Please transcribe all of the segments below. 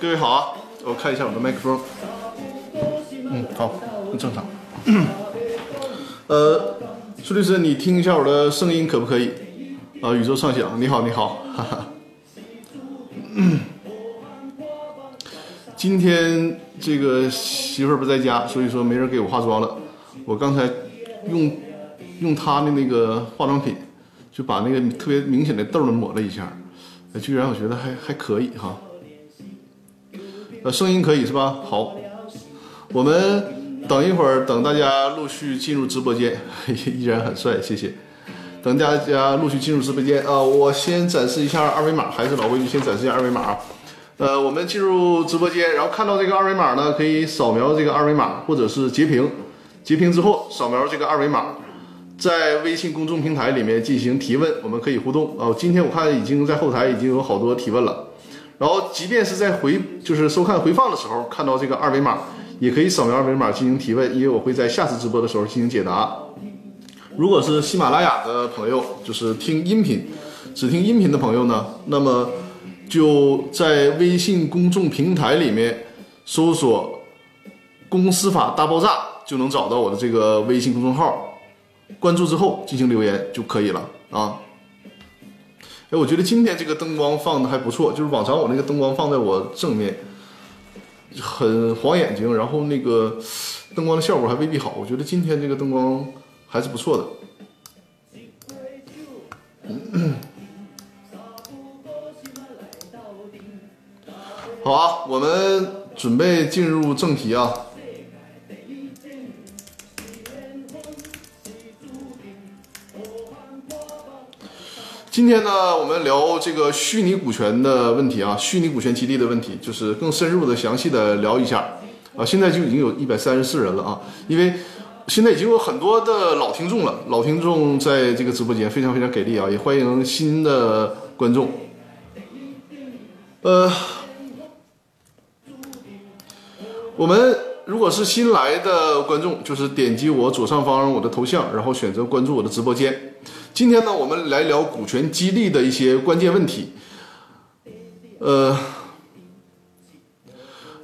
各位好啊，我看一下我的麦克风。嗯，好，很正常。呃，苏律师，你听一下我的声音可不可以？啊，宇宙畅想，你好，你好，哈哈。今天这个媳妇儿不在家，所以说没人给我化妆了。我刚才用用她的那个化妆品，就把那个特别明显的痘儿抹了一下，居然我觉得还还可以哈。呃，声音可以是吧？好，我们等一会儿，等大家陆续进入直播间，依然很帅，谢谢。等大家陆续进入直播间啊，我先展示一下二维码，还是老规矩，先展示一下二维码。呃，我们进入直播间，然后看到这个二维码呢，可以扫描这个二维码，或者是截屏。截屏之后，扫描这个二维码，在微信公众平台里面进行提问，我们可以互动啊。今天我看已经在后台已经有好多提问了。然后，即便是在回就是收看回放的时候，看到这个二维码，也可以扫描二维码进行提问，因为我会在下次直播的时候进行解答。如果是喜马拉雅的朋友，就是听音频，只听音频的朋友呢，那么就在微信公众平台里面搜索“公司法大爆炸”，就能找到我的这个微信公众号，关注之后进行留言就可以了啊。哎，我觉得今天这个灯光放的还不错，就是往常我那个灯光放在我正面，很晃眼睛，然后那个灯光的效果还未必好。我觉得今天这个灯光还是不错的。好啊，我们准备进入正题啊。今天呢，我们聊这个虚拟股权的问题啊，虚拟股权激励的问题，就是更深入的、详细的聊一下啊。现在就已经有一百三十四人了啊，因为现在已经有很多的老听众了，老听众在这个直播间非常非常给力啊，也欢迎新的观众。呃，我们如果是新来的观众，就是点击我左上方我的头像，然后选择关注我的直播间。今天呢，我们来聊股权激励的一些关键问题。呃，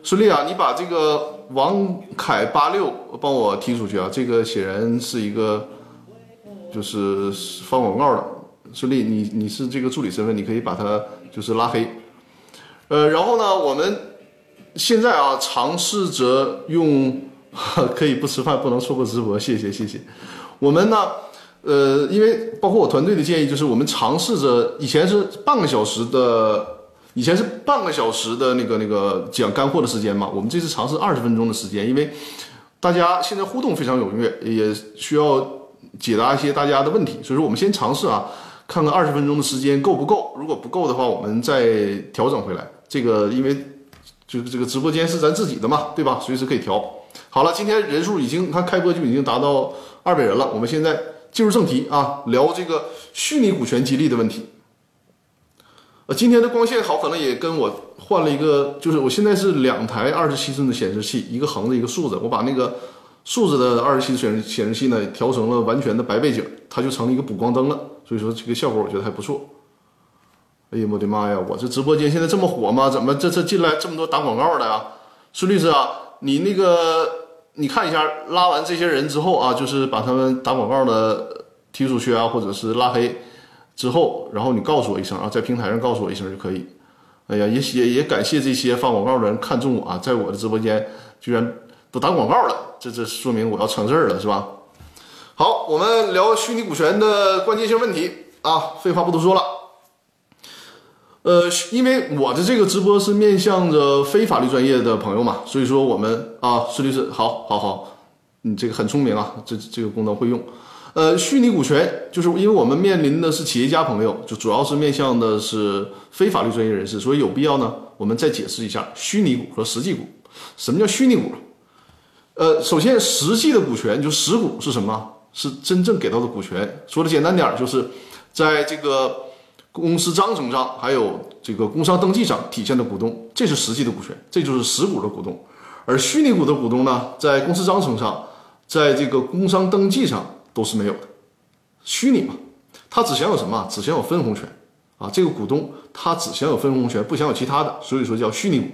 孙俪啊，你把这个王凯八六帮我踢出去啊！这个显然是一个就是放广告的。孙俪，你你是这个助理身份，你可以把他就是拉黑。呃，然后呢，我们现在啊，尝试着用 可以不吃饭不能错过直播，谢谢谢谢。我们呢？呃，因为包括我团队的建议，就是我们尝试着以前是半个小时的，以前是半个小时的那个那个讲干货的时间嘛，我们这次尝试二十分钟的时间，因为大家现在互动非常踊跃，也需要解答一些大家的问题，所以说我们先尝试啊，看看二十分钟的时间够不够，如果不够的话，我们再调整回来。这个因为就是这个直播间是咱自己的嘛，对吧？随时可以调。好了，今天人数已经，看开播就已经达到二百人了，我们现在。进入正题啊，聊这个虚拟股权激励的问题。呃，今天的光线好，可能也跟我换了一个，就是我现在是两台二十七寸的显示器，一个横的，一个竖的。我把那个竖着的二十七显显示器呢调成了完全的白背景，它就成了一个补光灯了。所以说这个效果我觉得还不错。哎呀，我的妈呀！我这直播间现在这么火吗？怎么这这进来这么多打广告的啊？孙律师啊，你那个。你看一下，拉完这些人之后啊，就是把他们打广告的踢出去啊，或者是拉黑之后，然后你告诉我一声啊，在平台上告诉我一声就可以。哎呀，也也也感谢这些发广告的人看中我啊，在我的直播间居然都打广告了，这这说明我要成事儿了，是吧？好，我们聊虚拟股权的关键性问题啊，废话不多说了。呃，因为我的这个直播是面向着非法律专业的朋友嘛，所以说我们啊，孙律师，好，好，好，你这个很聪明啊，这这个功能会用。呃，虚拟股权就是因为我们面临的是企业家朋友，就主要是面向的是非法律专业人士，所以有必要呢，我们再解释一下虚拟股和实际股。什么叫虚拟股？呃，首先实际的股权就实股是什么？是真正给到的股权。说的简单点，就是在这个。公司章程上还有这个工商登记上体现的股东，这是实际的股权，这就是实股的股东。而虚拟股的股东呢，在公司章程上，在这个工商登记上都是没有的，虚拟嘛，他只享有什么？只享有分红权啊，这个股东他只享有分红权，不享有其他的，所以说叫虚拟股。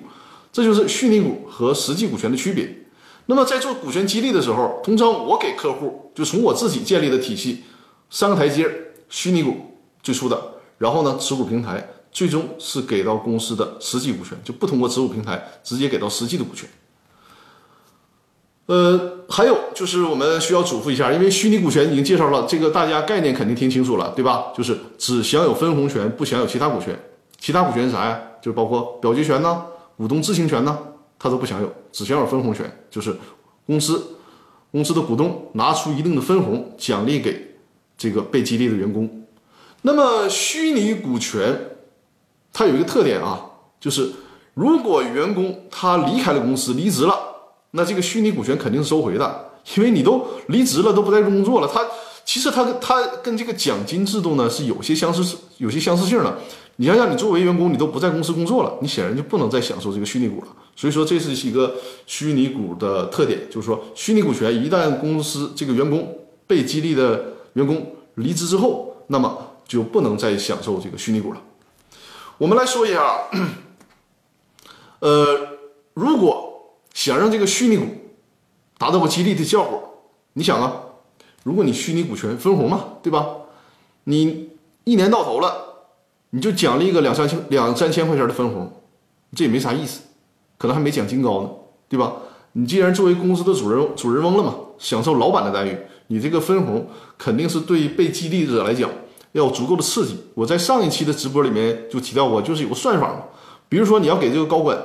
这就是虚拟股和实际股权的区别。那么在做股权激励的时候，通常我给客户就从我自己建立的体系，三个台阶：虚拟股最初的，然后呢持股平台，最终是给到公司的实际股权，就不通过持股平台直接给到实际的股权。呃，还有就是我们需要嘱咐一下，因为虚拟股权已经介绍了，这个大家概念肯定听清楚了，对吧？就是只享有分红权，不享有其他股权。其他股权是啥呀？就是包括表决权呢。股东知情权呢，他都不享有，只享有分红权。就是公司公司的股东拿出一定的分红奖励给这个被激励的员工。那么虚拟股权它有一个特点啊，就是如果员工他离开了公司离职了，那这个虚拟股权肯定是收回的，因为你都离职了，都不在工作了。他其实他他跟这个奖金制度呢是有些相似，有些相似性的。你想想，你作为员工，你都不在公司工作了，你显然就不能再享受这个虚拟股了。所以说，这是一个虚拟股的特点，就是说，虚拟股权一旦公司这个员工被激励的员工离职之后，那么就不能再享受这个虚拟股了。我们来说一下，呃，如果想让这个虚拟股达到个激励的效果，你想啊，如果你虚拟股权分红嘛，对吧？你一年到头了。你就奖励一个两三千两三千块钱的分红，这也没啥意思，可能还没奖金高呢，对吧？你既然作为公司的主人主人翁了嘛，享受老板的待遇，你这个分红肯定是对被激励者来讲要有足够的刺激。我在上一期的直播里面就提到过，就是有个算法嘛，比如说你要给这个高管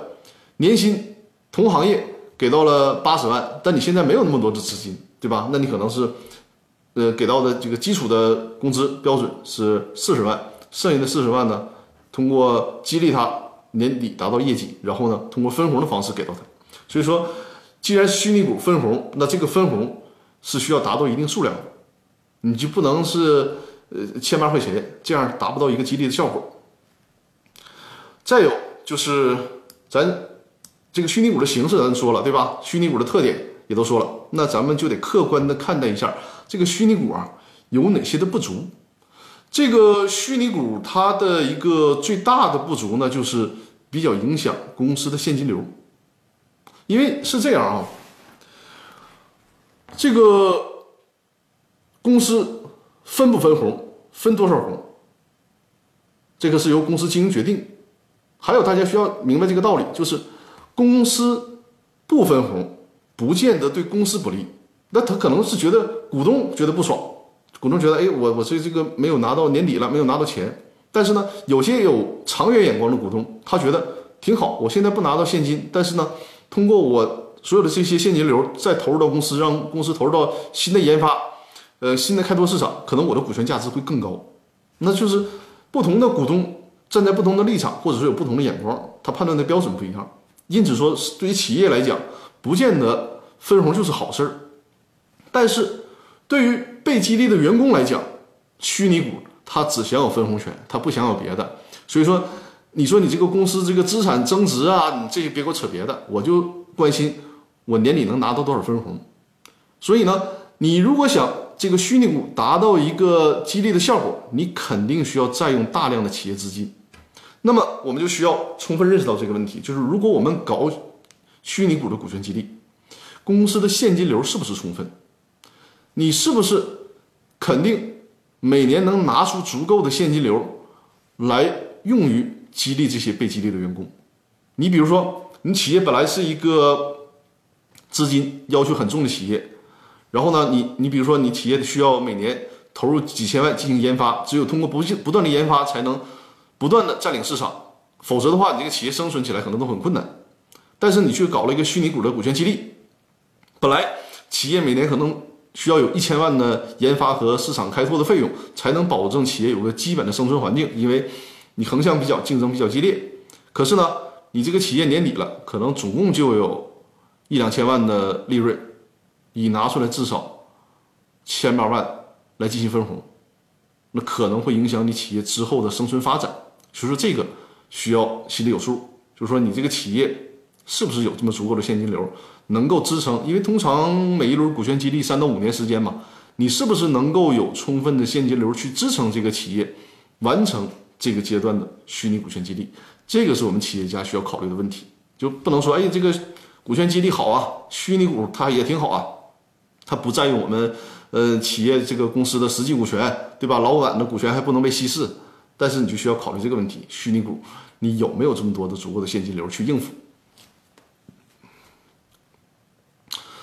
年薪同行业给到了八十万，但你现在没有那么多的资金，对吧？那你可能是呃给到的这个基础的工资标准是四十万。剩下的四十万呢，通过激励他年底达到业绩，然后呢，通过分红的方式给到他。所以说，既然虚拟股分红，那这个分红是需要达到一定数量的，你就不能是呃千八块钱，这样达不到一个激励的效果。再有就是咱这个虚拟股的形式咱说了对吧？虚拟股的特点也都说了，那咱们就得客观的看待一下这个虚拟股啊有哪些的不足。这个虚拟股它的一个最大的不足呢，就是比较影响公司的现金流，因为是这样啊，这个公司分不分红，分多少红，这个是由公司经营决定。还有大家需要明白这个道理，就是公司不分红，不见得对公司不利，那他可能是觉得股东觉得不爽。股东觉得，哎，我我这这个没有拿到年底了，没有拿到钱。但是呢，有些有长远眼光的股东，他觉得挺好。我现在不拿到现金，但是呢，通过我所有的这些现金流再投入到公司，让公司投入到新的研发，呃，新的开拓市场，可能我的股权价值会更高。那就是不同的股东站在不同的立场，或者说有不同的眼光，他判断的标准不一样。因此说，对于企业来讲，不见得分红就是好事儿。但是对于被激励的员工来讲，虚拟股他只享有分红权，他不享有别的。所以说，你说你这个公司这个资产增值啊，你这些别给我扯别的，我就关心我年底能拿到多少分红。所以呢，你如果想这个虚拟股达到一个激励的效果，你肯定需要占用大量的企业资金。那么我们就需要充分认识到这个问题，就是如果我们搞虚拟股的股权激励，公司的现金流是不是充分？你是不是？肯定每年能拿出足够的现金流来用于激励这些被激励的员工。你比如说，你企业本来是一个资金要求很重的企业，然后呢，你你比如说你企业需要每年投入几千万进行研发，只有通过不不断的研发才能不断的占领市场，否则的话，你这个企业生存起来可能都很困难。但是你去搞了一个虚拟股的股权激励，本来企业每年可能。需要有一千万的研发和市场开拓的费用，才能保证企业有个基本的生存环境。因为你横向比较，竞争比较激烈。可是呢，你这个企业年底了，可能总共就有一两千万的利润，你拿出来至少千八万来进行分红，那可能会影响你企业之后的生存发展。所以说，这个需要心里有数，就是说你这个企业是不是有这么足够的现金流？能够支撑，因为通常每一轮股权激励三到五年时间嘛，你是不是能够有充分的现金流去支撑这个企业完成这个阶段的虚拟股权激励，这个是我们企业家需要考虑的问题，就不能说哎这个股权激励好啊，虚拟股它也挺好啊，它不占用我们呃企业这个公司的实际股权，对吧？老板的股权还不能被稀释，但是你就需要考虑这个问题，虚拟股你有没有这么多的足够的现金流去应付？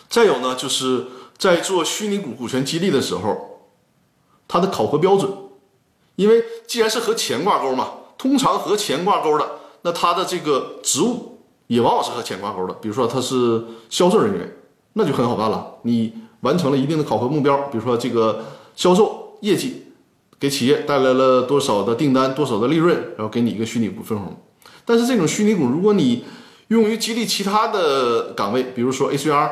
再有呢，就是在做虚拟股股权激励的时候，它的考核标准，因为既然是和钱挂钩嘛，通常和钱挂钩的，那它的这个职务也往往是和钱挂钩的。比如说他是销售人员，那就很好办了，你完成了一定的考核目标，比如说这个销售业绩给企业带来了多少的订单、多少的利润，然后给你一个虚拟股分红。但是这种虚拟股，如果你用于激励其他的岗位，比如说 ACR。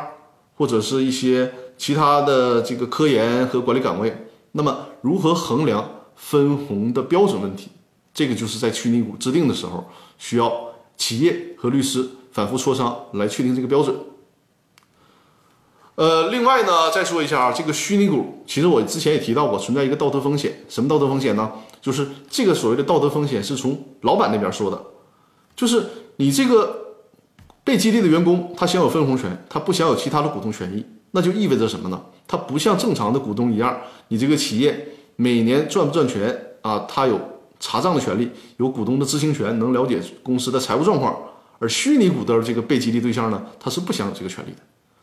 或者是一些其他的这个科研和管理岗位，那么如何衡量分红的标准问题？这个就是在虚拟股制定的时候，需要企业和律师反复磋商来确定这个标准。呃，另外呢，再说一下啊，这个虚拟股，其实我之前也提到过，存在一个道德风险。什么道德风险呢？就是这个所谓的道德风险是从老板那边说的，就是你这个。被激励的员工，他享有分红权，他不享有其他的股东权益，那就意味着什么呢？他不像正常的股东一样，你这个企业每年赚不赚钱啊，他有查账的权利，有股东的知情权，能了解公司的财务状况。而虚拟股的这个被激励对象呢，他是不享有这个权利的，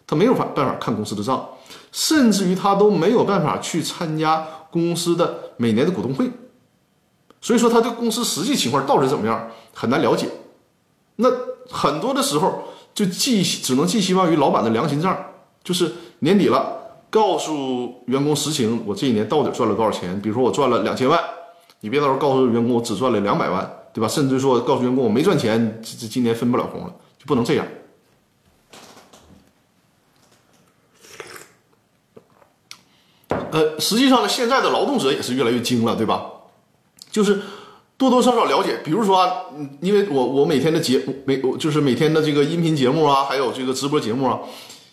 他没有法办法看公司的账，甚至于他都没有办法去参加公司的每年的股东会，所以说他对公司实际情况到底怎么样很难了解。那。很多的时候就寄只能寄希望于老板的良心账，就是年底了，告诉员工实情，我这一年到底赚了多少钱？比如说我赚了两千万，你别到时候告诉员工我只赚了两百万，对吧？甚至说告诉员工我没赚钱，这这今年分不了红了，就不能这样。呃，实际上呢，现在的劳动者也是越来越精了，对吧？就是。多多少少了解，比如说，啊，因为我我每天的节每我就是每天的这个音频节目啊，还有这个直播节目啊，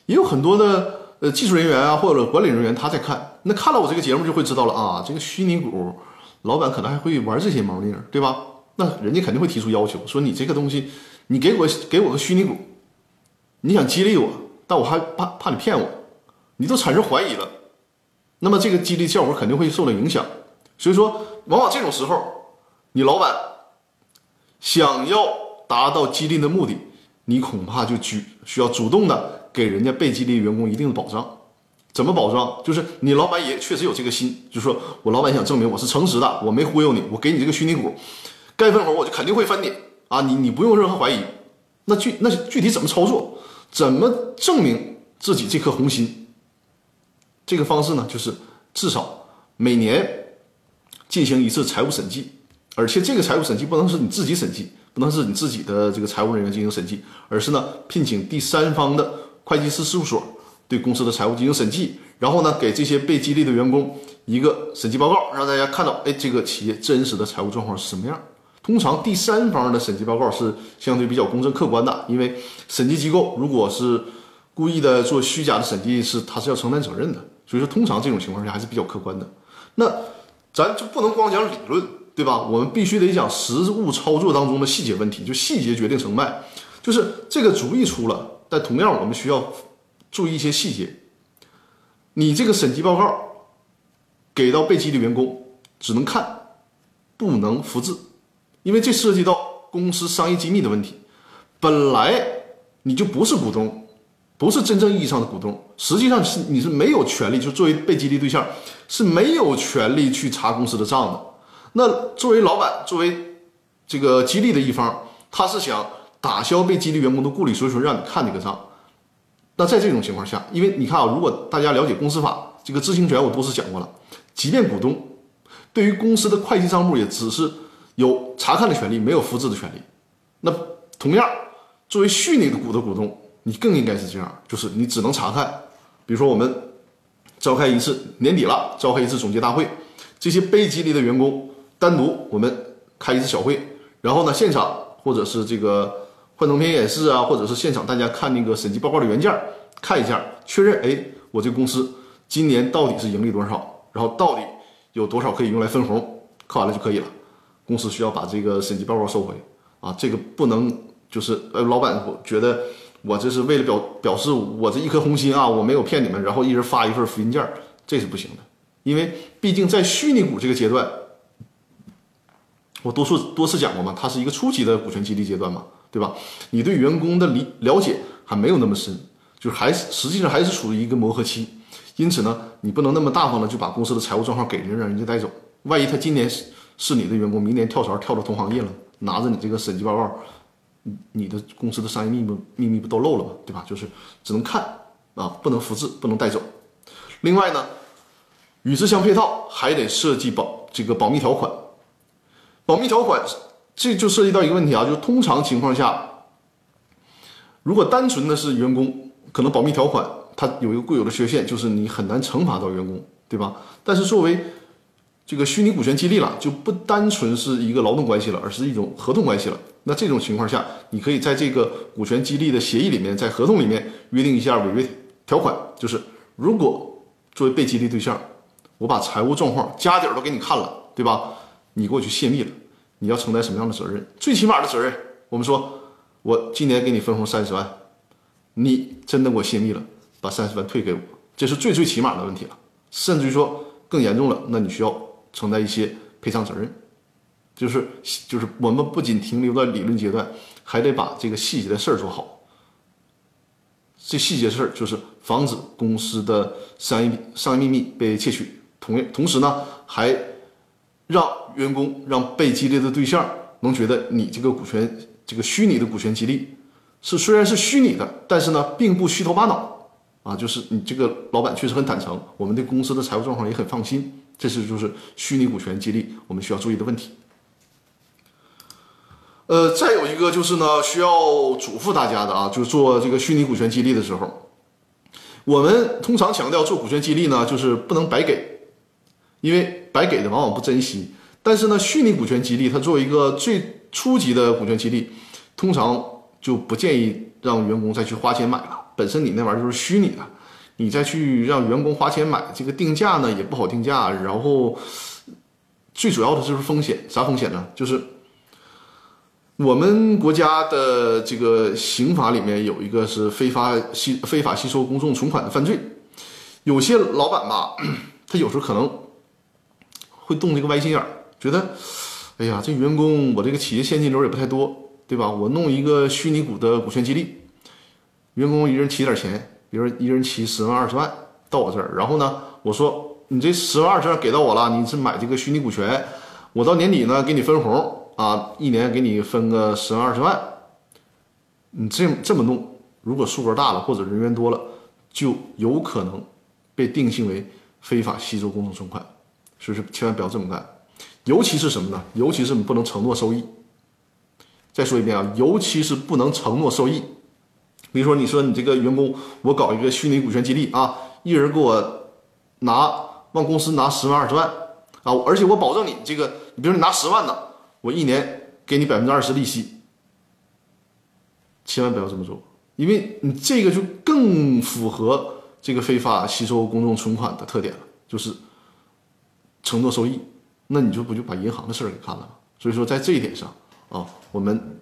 也有很多的呃技术人员啊或者管理人员他在看，那看了我这个节目就会知道了啊，这个虚拟股老板可能还会玩这些毛腻，对吧？那人家肯定会提出要求，说你这个东西，你给我给我个虚拟股，你想激励我，但我还怕怕你骗我，你都产生怀疑了，那么这个激励效果肯定会受到影响，所以说往往这种时候。你老板想要达到激励的目的，你恐怕就主需要主动的给人家被激励员工一定的保障。怎么保障？就是你老板也确实有这个心，就是说我老板想证明我是诚实的，我没忽悠你，我给你这个虚拟股，该分红我就肯定会分你啊！你你不用任何怀疑。那具那具体怎么操作？怎么证明自己这颗红心？这个方式呢，就是至少每年进行一次财务审计。而且这个财务审计不能是你自己审计，不能是你自己的这个财务人员进行审计，而是呢聘请第三方的会计师事务所对公司的财务进行审计，然后呢给这些被激励的员工一个审计报告，让大家看到，哎，这个企业真实的财务状况是什么样。通常第三方的审计报告是相对比较公正客观的，因为审计机构如果是故意的做虚假的审计，是他是要承担责任的。所以说，通常这种情况下还是比较客观的。那咱就不能光讲理论。对吧？我们必须得讲实物操作当中的细节问题，就细节决定成败。就是这个主意出了，但同样我们需要注意一些细节。你这个审计报告给到被激励员工，只能看，不能复制，因为这涉及到公司商业机密的问题。本来你就不是股东，不是真正意义上的股东，实际上是你是没有权利，就作为被激励对象是没有权利去查公司的账的。那作为老板，作为这个激励的一方，他是想打消被激励员工的顾虑，所以说让你看这个账。那在这种情况下，因为你看啊，如果大家了解公司法，这个知情权我多次讲过了，即便股东对于公司的会计账目也只是有查看的权利，没有复制的权利。那同样，作为虚拟的股的股东，你更应该是这样，就是你只能查看。比如说我们召开一次年底了，召开一次总结大会，这些被激励的员工。单独我们开一次小会，然后呢，现场或者是这个幻灯片演示啊，或者是现场大家看那个审计报告的原件，看一下，确认，哎，我这个公司今年到底是盈利多少，然后到底有多少可以用来分红，看完了就可以了。公司需要把这个审计报告收回啊，这个不能就是呃，老板觉得我这是为了表表示我这一颗红心啊，我没有骗你们，然后一人发一份复印件，这是不行的，因为毕竟在虚拟股这个阶段，我多数多次讲过嘛，它是一个初级的股权激励阶段嘛，对吧？你对员工的理了解还没有那么深，就是还是实际上还是处于一个磨合期，因此呢，你不能那么大方的就把公司的财务状况给人，让人家带走，万一他今年是是你的员工，明年跳槽跳到同行业了，拿着你这个审计报告，你的公司的商业秘密秘密不都漏了吗？对吧？就是只能看啊，不能复制，不能带走。另外呢，与之相配套，还得设计保这个保密条款。保密条款，这就涉及到一个问题啊，就是通常情况下，如果单纯的是员工，可能保密条款它有一个固有的缺陷，就是你很难惩罚到员工，对吧？但是作为这个虚拟股权激励了，就不单纯是一个劳动关系了，而是一种合同关系了。那这种情况下，你可以在这个股权激励的协议里面，在合同里面约定一下违约条款，就是如果作为被激励对象，我把财务状况家底儿都给你看了，对吧？你给我去泄密了，你要承担什么样的责任？最起码的责任，我们说，我今年给你分红三十万，你真的给我泄密了，把三十万退给我，这是最最起码的问题了。甚至于说更严重了，那你需要承担一些赔偿责任。就是就是我们不仅停留在理论阶段，还得把这个细节的事儿做好。这细节事儿就是防止公司的商业商业秘密被窃取，同同时呢还。让员工、让被激励的对象能觉得你这个股权、这个虚拟的股权激励是虽然是虚拟的，但是呢，并不虚头巴脑啊，就是你这个老板确实很坦诚，我们对公司的财务状况也很放心。这是就是虚拟股权激励我们需要注意的问题。呃，再有一个就是呢，需要嘱咐大家的啊，就是做这个虚拟股权激励的时候，我们通常强调做股权激励呢，就是不能白给，因为。白给的往往不珍惜，但是呢，虚拟股权激励它作为一个最初级的股权激励，通常就不建议让员工再去花钱买了。本身你那玩意儿就是虚拟的，你再去让员工花钱买，这个定价呢也不好定价。然后最主要的就是风险，啥风险呢？就是我们国家的这个刑法里面有一个是非法吸非法吸收公众存款的犯罪，有些老板吧，他有时候可能。会动这个歪心眼儿，觉得，哎呀，这员工我这个企业现金流也不太多，对吧？我弄一个虚拟股的股权激励，员工一人提点钱，比如一人提十万二十万到我这儿，然后呢，我说你这十万二十万给到我了，你是买这个虚拟股权，我到年底呢给你分红啊，一年给你分个十万二十万，你这这么弄，如果数额大了或者人员多了，就有可能被定性为非法吸收公众存款。所以说，千万不要这么干，尤其是什么呢？尤其是你不能承诺收益。再说一遍啊，尤其是不能承诺收益。比如说，你说你这个员工，我搞一个虚拟股权激励啊，一人给我拿往公司拿十万二十万啊，而且我保证你这个，你比如你拿十万的，我一年给你百分之二十利息。千万不要这么做，因为你这个就更符合这个非法吸收公众存款的特点了，就是。承诺收益，那你就不就把银行的事儿给干了吗？所以说，在这一点上啊，我们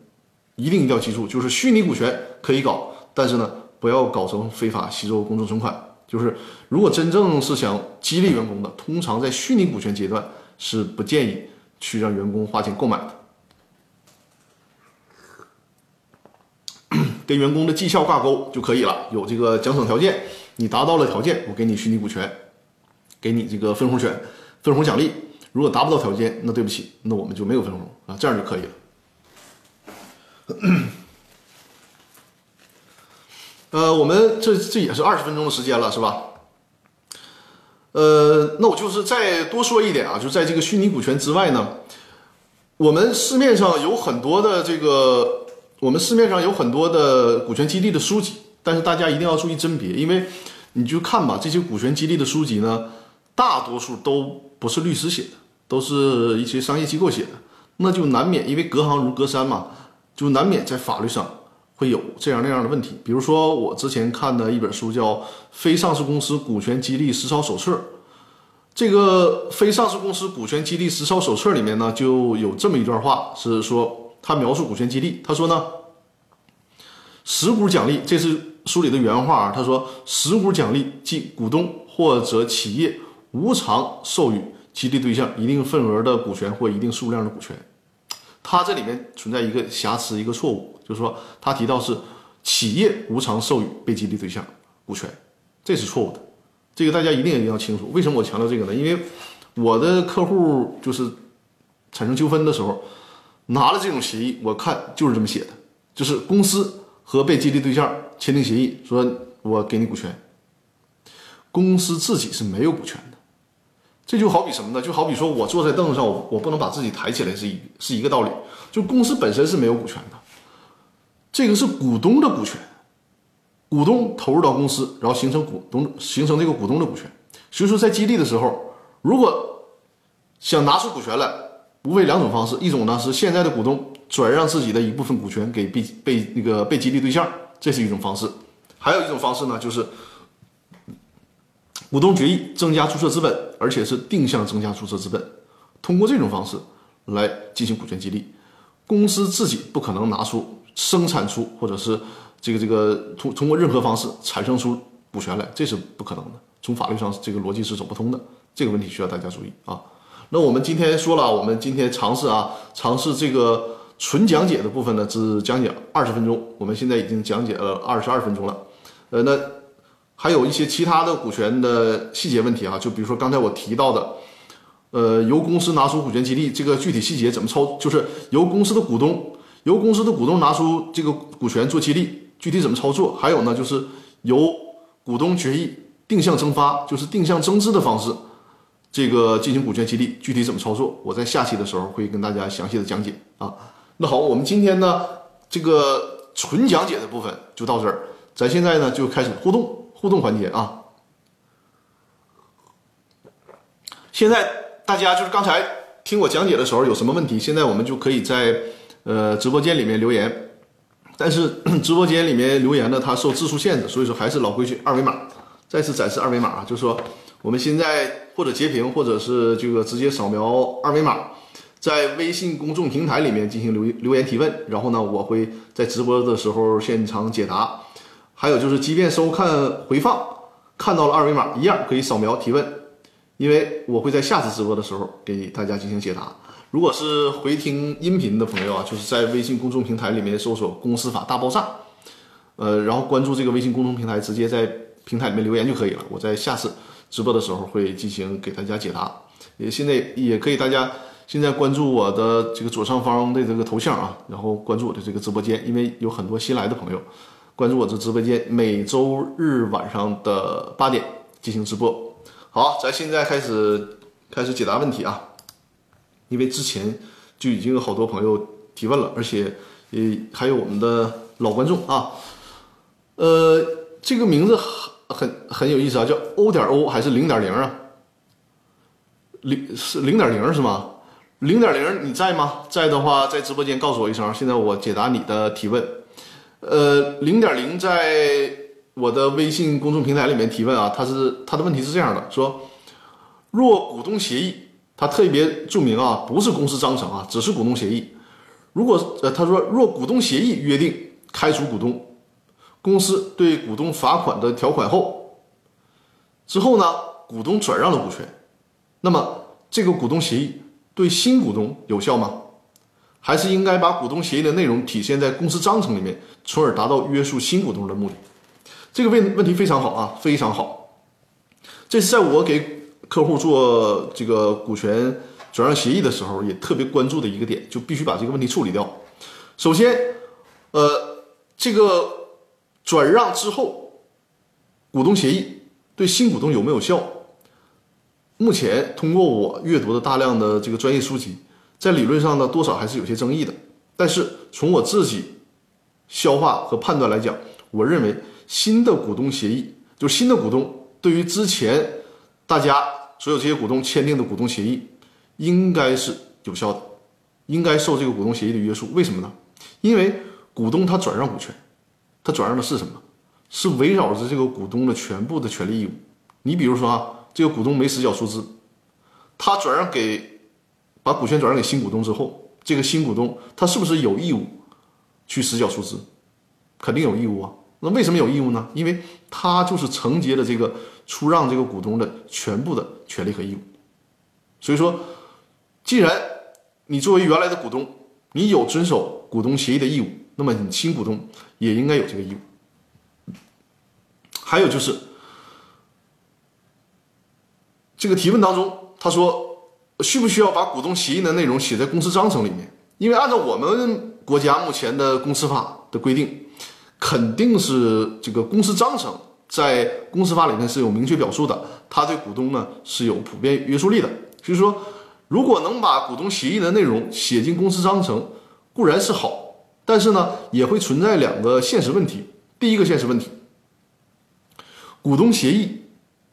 一定一定要记住，就是虚拟股权可以搞，但是呢，不要搞成非法吸收公众存款。就是如果真正是想激励员工的，通常在虚拟股权阶段是不建议去让员工花钱购买的。跟员工的绩效挂钩就可以了，有这个奖惩条件，你达到了条件，我给你虚拟股权，给你这个分红权。分红奖励，如果达不到条件，那对不起，那我们就没有分红啊，这样就可以了。呃，我们这这也是二十分钟的时间了，是吧？呃，那我就是再多说一点啊，就在这个虚拟股权之外呢，我们市面上有很多的这个，我们市面上有很多的股权激励的书籍，但是大家一定要注意甄别，因为你就看吧，这些股权激励的书籍呢，大多数都。不是律师写的，都是一些商业机构写的，那就难免因为隔行如隔山嘛，就难免在法律上会有这样那样的问题。比如说我之前看的一本书叫《非上市公司股权激励实操手册》，这个非上市公司股权激励实操手册里面呢，就有这么一段话，是说他描述股权激励，他说呢，实股奖励，这是书里的原话啊，他说实股奖励即股东或者企业无偿授予激励对象一定份额的股权或一定数量的股权。他这里面存在一个瑕疵，一个错误，就是说他提到是企业无偿授予被激励对象股权，这是错误的。这个大家一定一定要清楚。为什么我强调这个呢？因为我的客户就是产生纠纷的时候，拿了这种协议，我看就是这么写的，就是公司和被激励对象签订协议，说我给你股权，公司自己是没有股权的。这就好比什么呢？就好比说我坐在凳子上，我我不能把自己抬起来，是一是一个道理。就公司本身是没有股权的，这个是股东的股权。股东投入到公司，然后形成股东，形成这个股东的股权。所以说，在激励的时候，如果想拿出股权来，无非两种方式：一种呢是现在的股东转让自己的一部分股权给被被那个被激励对象，这是一种方式；还有一种方式呢，就是股东决议增加注册资本，而且是定向增加注册资本，通过这种方式来进行股权激励。公司自己不可能拿出生产出或者是。这个这个通通过任何方式产生出股权来，这是不可能的。从法律上，这个逻辑是走不通的。这个问题需要大家注意啊。那我们今天说了，我们今天尝试啊，尝试这个纯讲解的部分呢，只讲解二十分钟。我们现在已经讲解了二十二分钟了。呃，那还有一些其他的股权的细节问题啊，就比如说刚才我提到的，呃，由公司拿出股权激励，这个具体细节怎么操，就是由公司的股东，由公司的股东拿出这个股权做激励。具体怎么操作？还有呢，就是由股东决议定向增发，就是定向增资的方式，这个进行股权激励。具体怎么操作？我在下期的时候会跟大家详细的讲解啊。那好，我们今天呢，这个纯讲解的部分就到这儿，咱现在呢就开始互动互动环节啊。现在大家就是刚才听我讲解的时候有什么问题？现在我们就可以在呃直播间里面留言。但是 直播间里面留言呢，它受字数限制，所以说还是老规矩，二维码。再次展示二维码啊，就是说我们现在或者截屏，或者是这个直接扫描二维码，在微信公众平台里面进行留留言提问，然后呢，我会在直播的时候现场解答。还有就是，即便收看回放看到了二维码，一样可以扫描提问，因为我会在下次直播的时候给大家进行解答。如果是回听音频的朋友啊，就是在微信公众平台里面搜索“公司法大爆炸”，呃，然后关注这个微信公众平台，直接在平台里面留言就可以了。我在下次直播的时候会进行给大家解答。也现在也可以，大家现在关注我的这个左上方的这个头像啊，然后关注我的这个直播间，因为有很多新来的朋友关注我的直播间，每周日晚上的八点进行直播。好，咱现在开始开始解答问题啊。因为之前就已经有好多朋友提问了，而且也还有我们的老观众啊，呃，这个名字很很很有意思啊，叫 O 点 O 还是零点零啊？零是零点零是吗？零点零你在吗？在的话，在直播间告诉我一声，现在我解答你的提问。呃，零点零在我的微信公众平台里面提问啊，他是他的问题是这样的，说若股东协议。他特别注明啊，不是公司章程啊，只是股东协议。如果呃，他说若股东协议约定开除股东，公司对股东罚款的条款后，之后呢，股东转让了股权，那么这个股东协议对新股东有效吗？还是应该把股东协议的内容体现在公司章程里面，从而达到约束新股东的目的？这个问问题非常好啊，非常好。这是在我给。客户做这个股权转让协议的时候，也特别关注的一个点，就必须把这个问题处理掉。首先，呃，这个转让之后，股东协议对新股东有没有效？目前通过我阅读的大量的这个专业书籍，在理论上呢，多少还是有些争议的。但是从我自己消化和判断来讲，我认为新的股东协议，就新的股东对于之前大家。所有这些股东签订的股东协议应该是有效的，应该受这个股东协议的约束。为什么呢？因为股东他转让股权，他转让的是什么？是围绕着这个股东的全部的权利义务。你比如说啊，这个股东没实缴出资，他转让给把股权转让给新股东之后，这个新股东他是不是有义务去实缴出资？肯定有义务啊。那为什么有义务呢？因为他就是承接了这个出让这个股东的全部的权利和义务。所以说，既然你作为原来的股东，你有遵守股东协议的义务，那么你新股东也应该有这个义务。还有就是。这个提问当中，他说需不需要把股东协议的内容写在公司章程里面？因为按照我们国家目前的公司法的规定，肯定是这个公司章程在公司法里面是有明确表述的，它对股东呢是有普遍约束力的。所以说，如果能把股东协议的内容写进公司章程，固然是好，但是呢也会存在两个现实问题。第一个现实问题，股东协议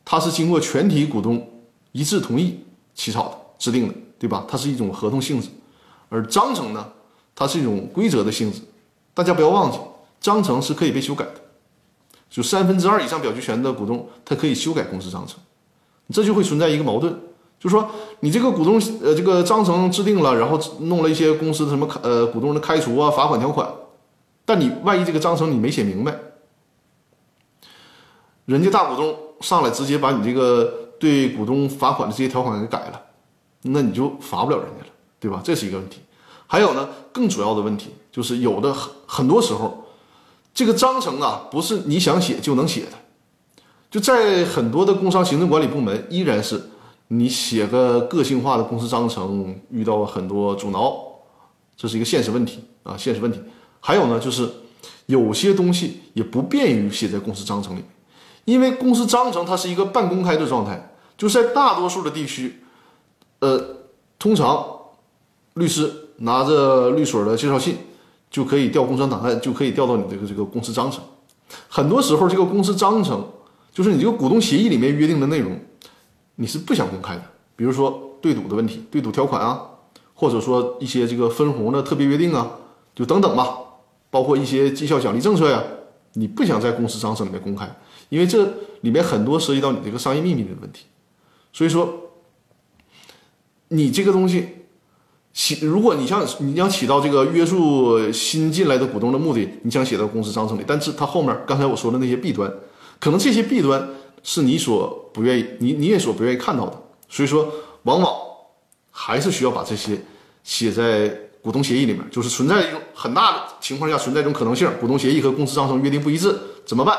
它是经过全体股东。一致同意起草的制定的，对吧？它是一种合同性质，而章程呢，它是一种规则的性质。大家不要忘记，章程是可以被修改的。就三分之二以上表决权的股东，他可以修改公司章程，这就会存在一个矛盾，就是说你这个股东呃这个章程制定了，然后弄了一些公司的什么呃股东的开除啊、罚款条款，但你万一这个章程你没写明白，人家大股东上来直接把你这个。对股东罚款的这些条款给改了，那你就罚不了人家了，对吧？这是一个问题。还有呢，更主要的问题就是有的很很多时候，这个章程啊不是你想写就能写的，就在很多的工商行政管理部门，依然是你写个个性化的公司章程遇到很多阻挠，这是一个现实问题啊，现实问题。还有呢，就是有些东西也不便于写在公司章程里，因为公司章程它是一个半公开的状态。就是在大多数的地区，呃，通常律师拿着律所的介绍信就可以调工商档案，就可以调到你这个这个公司章程。很多时候，这个公司章程就是你这个股东协议里面约定的内容，你是不想公开的。比如说对赌的问题、对赌条款啊，或者说一些这个分红的特别约定啊，就等等吧，包括一些绩效奖励政策呀，你不想在公司章程里面公开，因为这里面很多涉及到你这个商业秘密的问题。所以说，你这个东西起，如果你想你想起到这个约束新进来的股东的目的，你想写到公司章程里，但是它后面刚才我说的那些弊端，可能这些弊端是你所不愿意，你你也所不愿意看到的。所以说，往往还是需要把这些写在股东协议里面，就是存在一种很大的情况下存在一种可能性，股东协议和公司章程约定不一致，怎么办？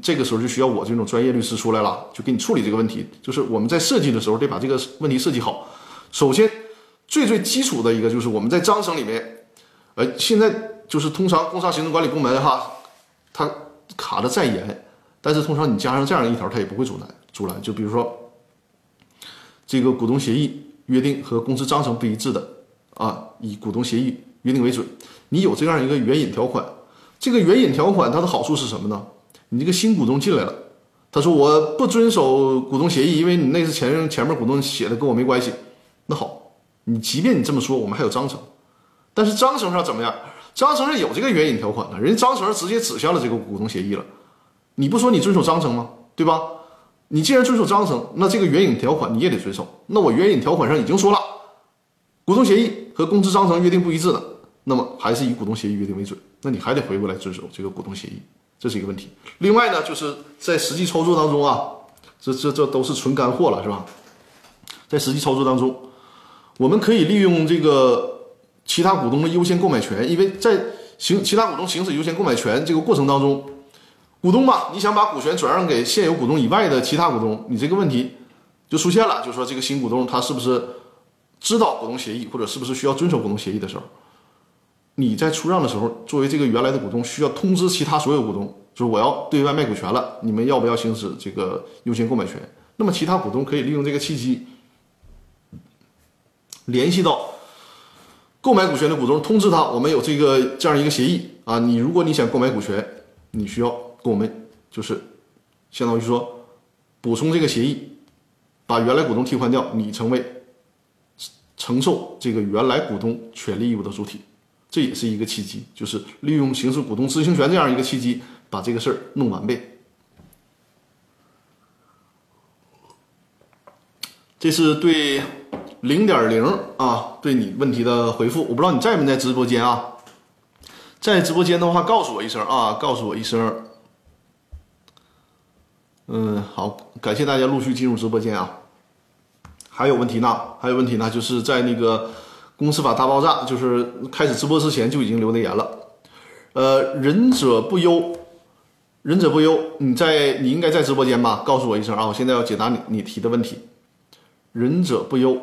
这个时候就需要我这种专业律师出来了，就给你处理这个问题。就是我们在设计的时候得把这个问题设计好。首先，最最基础的一个就是我们在章程里面，呃，现在就是通常工商行政管理部门哈，它卡的再严，但是通常你加上这样一条，它也不会阻拦阻拦。就比如说，这个股东协议约定和公司章程不一致的啊，以股东协议约定为准。你有这样一个援引条款，这个援引条款它的好处是什么呢？你这个新股东进来了，他说我不遵守股东协议，因为你那是前前面股东写的，跟我没关系。那好，你即便你这么说，我们还有章程，但是章程上怎么样？章程上有这个援引条款的，人家章程上直接指向了这个股东协议了。你不说你遵守章程吗？对吧？你既然遵守章程，那这个援引条款你也得遵守。那我援引条款上已经说了，股东协议和公司章程约定不一致的，那么还是以股东协议约定为准。那你还得回过来遵守这个股东协议。这是一个问题。另外呢，就是在实际操作当中啊，这这这都是纯干货了，是吧？在实际操作当中，我们可以利用这个其他股东的优先购买权，因为在行其他股东行使优先购买权这个过程当中，股东嘛，你想把股权转让给现有股东以外的其他股东，你这个问题就出现了，就是说这个新股东他是不是知道股东协议，或者是不是需要遵守股东协议的时候。你在出让的时候，作为这个原来的股东，需要通知其他所有股东，就是我要对外卖股权了，你们要不要行使这个优先购买权？那么其他股东可以利用这个契机，联系到购买股权的股东，通知他，我们有这个这样一个协议啊，你如果你想购买股权，你需要跟我们就是相当于说补充这个协议，把原来股东替换掉，你成为承受这个原来股东权利义务的主体。这也是一个契机，就是利用行使股东知情权这样一个契机，把这个事儿弄完备。这是对零点零啊，对你问题的回复。我不知道你在没在直播间啊？在直播间的话，告诉我一声啊，告诉我一声。嗯，好，感谢大家陆续进入直播间啊。还有问题呢？还有问题呢？就是在那个公司法大爆炸，就是开始直播之前就已经留的言了。呃，忍者不忧，忍者不忧，你在你应该在直播间吧？告诉我一声啊，我现在要解答你你提的问题。忍者不忧，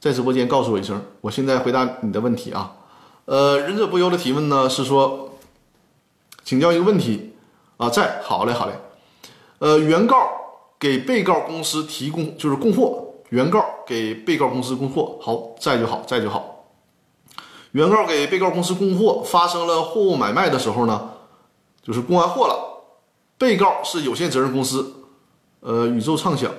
在直播间告诉我一声，我现在回答你的问题啊。呃，忍者不忧的提问呢是说，请教一个问题啊，在好嘞好嘞，呃，原告给被告公司提供就是供货，原告给被告公司供货，好在就好在就好。原告给被告公司供货，发生了货物买卖的时候呢，就是供完货了，被告是有限责任公司，呃，宇宙畅想。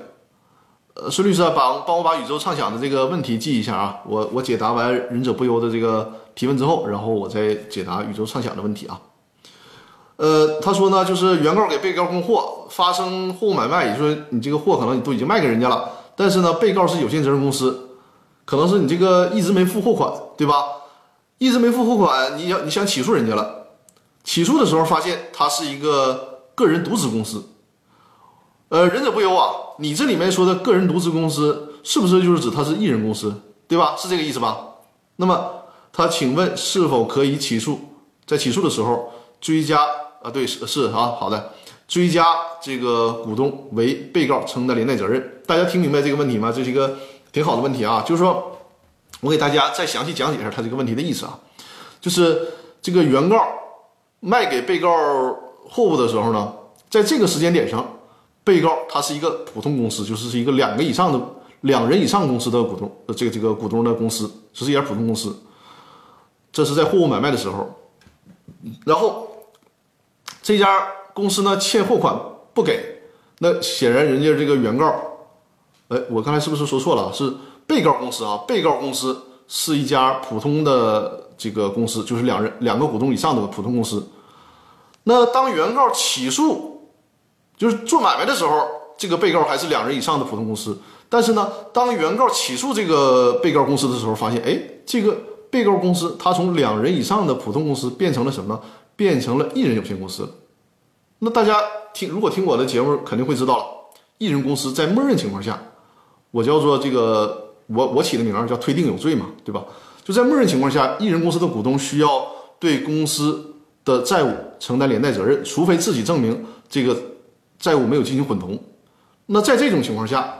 孙律师啊，把帮我把宇宙畅想的这个问题记一下啊。我我解答完忍者不忧的这个提问之后，然后我再解答宇宙畅想的问题啊。呃，他说呢，就是原告给被告供货，发生货物买卖，也就是说你这个货可能你都已经卖给人家了，但是呢，被告是有限责任公司，可能是你这个一直没付货款，对吧？一直没付货款，你要你想起诉人家了，起诉的时候发现他是一个个人独资公司。呃，忍者不忧啊，你这里面说的个人独资公司是不是就是指他是艺人公司，对吧？是这个意思吧？那么他请问是否可以起诉？在起诉的时候追加啊？对，是是啊，好的，追加这个股东为被告承担连带责任。大家听明白这个问题吗？这是一个挺好的问题啊。就是说我给大家再详细讲解一下他这个问题的意思啊，就是这个原告卖给被告货物的时候呢，在这个时间点上。被告他是一个普通公司，就是一个两个以上的两人以上公司的股东，这个这个股东的公司，这是一家普通公司。这是在货物买卖的时候，然后这家公司呢欠货款不给，那显然人家这个原告，哎，我刚才是不是说错了？是被告公司啊，被告公司是一家普通的这个公司，就是两人两个股东以上的普通公司。那当原告起诉。就是做买卖的时候，这个被告还是两人以上的普通公司。但是呢，当原告起诉这个被告公司的时候，发现，哎，这个被告公司它从两人以上的普通公司变成了什么？变成了一人有限公司。那大家听，如果听我的节目，肯定会知道了，一人公司在默认情况下，我叫做这个，我我起的名儿叫推定有罪嘛，对吧？就在默认情况下，一人公司的股东需要对公司的债务承担连带责任，除非自己证明这个。债务没有进行混同，那在这种情况下，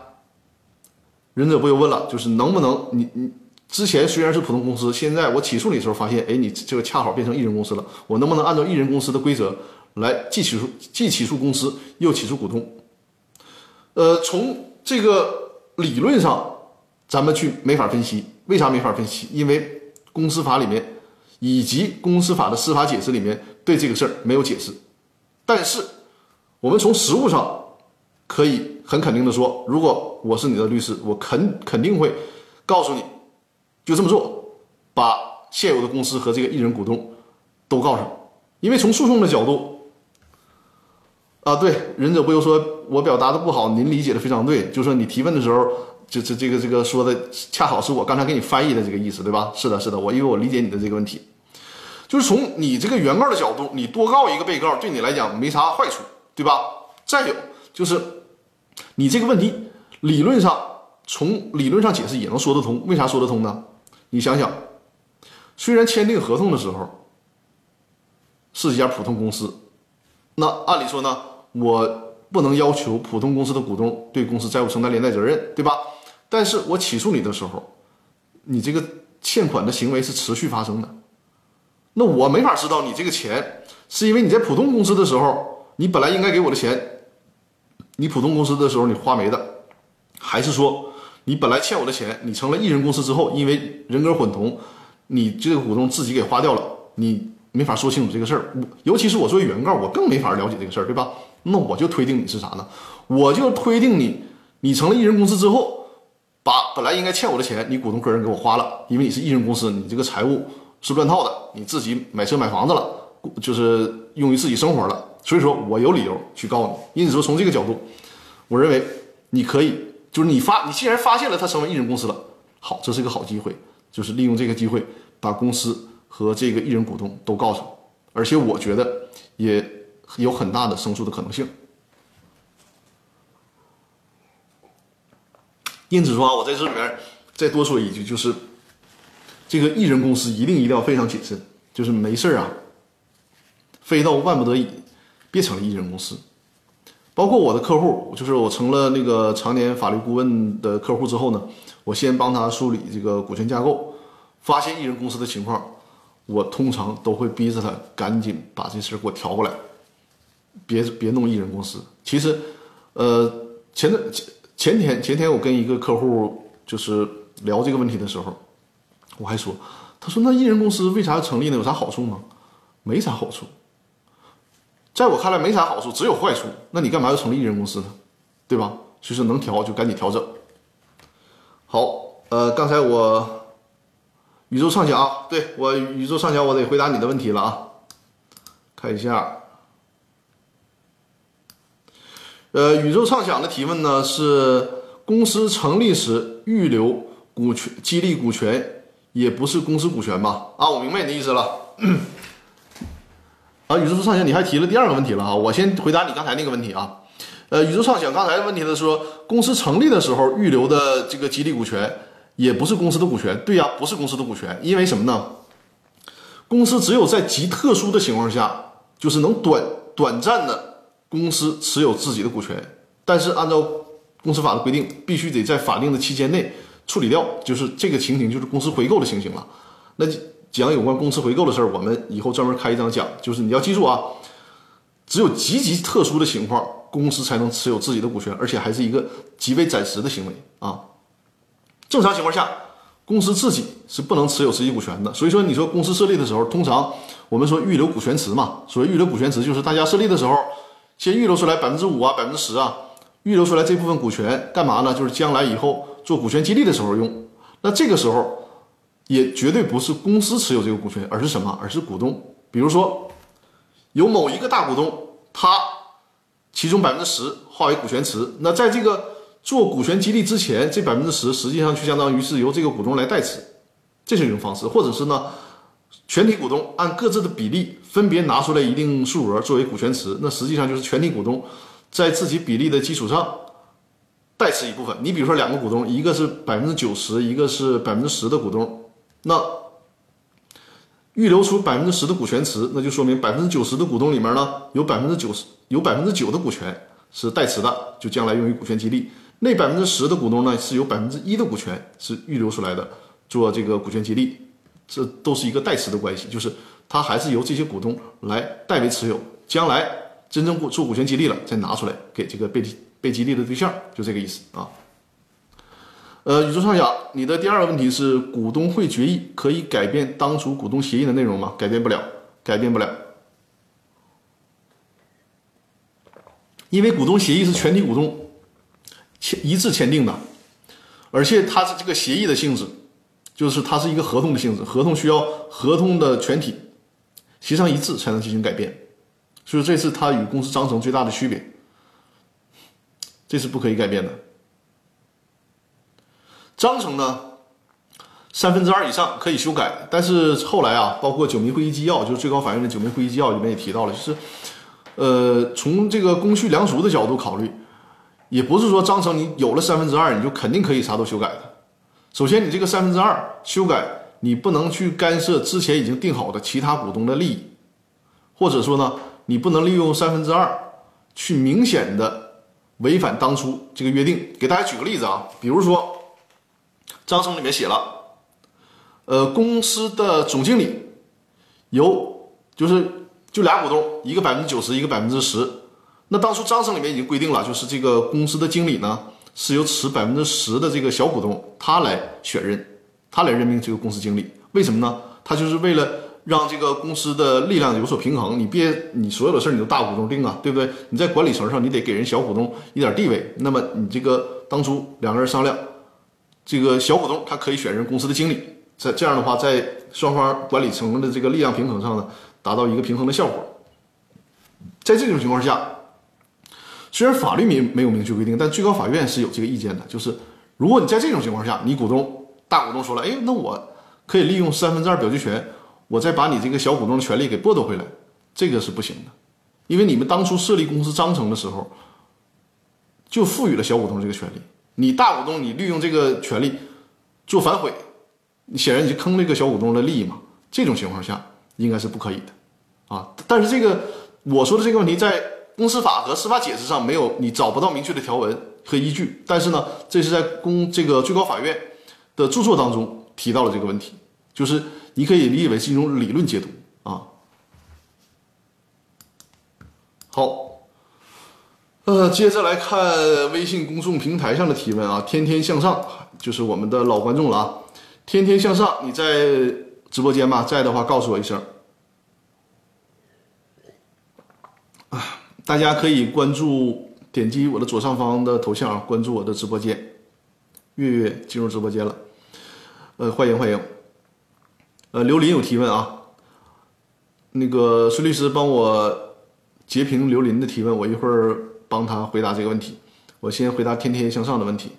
忍者不又问了，就是能不能你你之前虽然是普通公司，现在我起诉你的时候发现，哎，你这个恰好变成一人公司了，我能不能按照一人公司的规则来既起诉既起诉公司又起诉股东？呃，从这个理论上，咱们去没法分析，为啥没法分析？因为公司法里面以及公司法的司法解释里面对这个事儿没有解释，但是。我们从实物上可以很肯定的说，如果我是你的律师，我肯肯定会告诉你，就这么做，把现有的公司和这个一人股东都告上。因为从诉讼的角度，啊，对，忍者不由说，我表达的不好，您理解的非常对，就说你提问的时候，就这这个这个说的恰好是我刚才给你翻译的这个意思，对吧？是的，是的，我因为我理解你的这个问题，就是从你这个原告的角度，你多告一个被告，对你来讲没啥坏处。对吧？再有就是，你这个问题理论上从理论上解释也能说得通。为啥说得通呢？你想想，虽然签订合同的时候是一家普通公司，那按理说呢，我不能要求普通公司的股东对公司债务承担连带责任，对吧？但是我起诉你的时候，你这个欠款的行为是持续发生的，那我没法知道你这个钱是因为你在普通公司的时候。你本来应该给我的钱，你普通公司的时候你花没的，还是说你本来欠我的钱，你成了艺人公司之后，因为人格混同，你这个股东自己给花掉了，你没法说清楚这个事儿。尤其是我作为原告，我更没法了解这个事儿，对吧？那我就推定你是啥呢？我就推定你，你成了艺人公司之后，把本来应该欠我的钱，你股东个人给我花了，因为你是艺人公司，你这个财务是乱套的，你自己买车买房子了，就是用于自己生活了。所以说我有理由去告你。因此说，从这个角度，我认为你可以就是你发，你既然发现了他成为艺人公司了，好，这是一个好机会，就是利用这个机会把公司和这个艺人股东都告上，而且我觉得也有很大的胜诉的可能性。因此说啊，我在这里面再多说一句，就是这个艺人公司一定一定要非常谨慎，就是没事啊，非到万不得已，别成立艺人公司。包括我的客户，就是我成了那个常年法律顾问的客户之后呢，我先帮他梳理这个股权架构，发现艺人公司的情况，我通常都会逼着他赶紧把这事儿给我调过来，别别弄艺人公司。其实，呃，前段前。前天前天我跟一个客户就是聊这个问题的时候，我还说，他说那艺人公司为啥要成立呢？有啥好处吗？没啥好处，在我看来没啥好处，只有坏处。那你干嘛要成立艺人公司呢？对吧？所以说能调就赶紧调整。好，呃，刚才我宇宙畅想，对我宇宙畅想，我得回答你的问题了啊，看一下。呃，宇宙畅想的提问呢是：公司成立时预留股权激励股权，也不是公司股权吧？啊，我明白你的意思了。啊，宇宙畅想，你还提了第二个问题了哈，我先回答你刚才那个问题啊。呃，宇宙畅想刚才的问题呢说，公司成立的时候预留的这个激励股权，也不是公司的股权。对呀，不是公司的股权，因为什么呢？公司只有在极特殊的情况下，就是能短短暂的。公司持有自己的股权，但是按照公司法的规定，必须得在法定的期间内处理掉。就是这个情形，就是公司回购的情形了。那讲有关公司回购的事儿，我们以后专门开一章讲。就是你要记住啊，只有极其特殊的情况，公司才能持有自己的股权，而且还是一个极为暂时的行为啊。正常情况下，公司自己是不能持有自己股权的。所以说，你说公司设立的时候，通常我们说预留股权池嘛。所谓预留股权池，就是大家设立的时候。先预留出来百分之五啊，百分之十啊，预留出来这部分股权干嘛呢？就是将来以后做股权激励的时候用。那这个时候也绝对不是公司持有这个股权，而是什么？而是股东。比如说有某一个大股东，他其中百分之十划为股权池，那在这个做股权激励之前，这百分之十实际上就相当于是由这个股东来代持，这是一种方式，或者是呢？全体股东按各自的比例分别拿出来一定数额作为股权池，那实际上就是全体股东在自己比例的基础上代持一部分。你比如说两个股东，一个是百分之九十，一个是百分之十的股东，那预留出百分之十的股权池，那就说明百分之九十的股东里面呢，有百分之九十有百分之九的股权是代持的，就将来用于股权激励。那百分之十的股东呢，是有百分之一的股权是预留出来的，做这个股权激励。这都是一个代持的关系，就是它还是由这些股东来代为持有，将来真正做股权激励了，再拿出来给这个被被激励的对象，就这个意思啊。呃，宇宙畅想，你的第二个问题是股东会决议可以改变当初股东协议的内容吗？改变不了，改变不了，因为股东协议是全体股东签一致签订的，而且它是这个协议的性质。就是它是一个合同的性质，合同需要合同的全体协商一致才能进行改变，所以这是它与公司章程最大的区别，这是不可以改变的。章程呢，三分之二以上可以修改，但是后来啊，包括九民会议纪要，就是最高法院的九民会议纪要里面也提到了，就是，呃，从这个公序良俗的角度考虑，也不是说章程你有了三分之二，你就肯定可以啥都修改的。首先，你这个三分之二修改，你不能去干涉之前已经定好的其他股东的利益，或者说呢，你不能利用三分之二去明显的违反当初这个约定。给大家举个例子啊，比如说章程里面写了，呃，公司的总经理由就是就俩股东，一个百分之九十，一个百分之十。那当初章程里面已经规定了，就是这个公司的经理呢。是由持百分之十的这个小股东他来选任，他来任命这个公司经理。为什么呢？他就是为了让这个公司的力量有所平衡。你别你所有的事儿你都大股东定啊，对不对？你在管理层上你得给人小股东一点地位。那么你这个当初两个人商量，这个小股东他可以选任公司的经理，在这样的话，在双方管理层的这个力量平衡上呢，达到一个平衡的效果。在这种情况下。虽然法律没没有明确规定，但最高法院是有这个意见的，就是如果你在这种情况下，你股东大股东说了，哎，那我可以利用三分之二表决权，我再把你这个小股东的权利给剥夺回来，这个是不行的，因为你们当初设立公司章程的时候，就赋予了小股东这个权利，你大股东你利用这个权利做反悔，显然你就坑那个小股东的利益嘛，这种情况下应该是不可以的，啊，但是这个我说的这个问题在。公司法和司法解释上没有，你找不到明确的条文和依据。但是呢，这是在公这个最高法院的著作当中提到了这个问题，就是你可以理解为是一种理论解读啊。好，呃，接着来看微信公众平台上的提问啊，天天向上就是我们的老观众了啊，天天向上，你在直播间吗？在的话告诉我一声。啊大家可以关注，点击我的左上方的头像啊，关注我的直播间。月月进入直播间了，呃，欢迎欢迎。呃，刘林有提问啊，那个孙律师帮我截屏刘林的提问，我一会儿帮他回答这个问题。我先回答天天向上的问题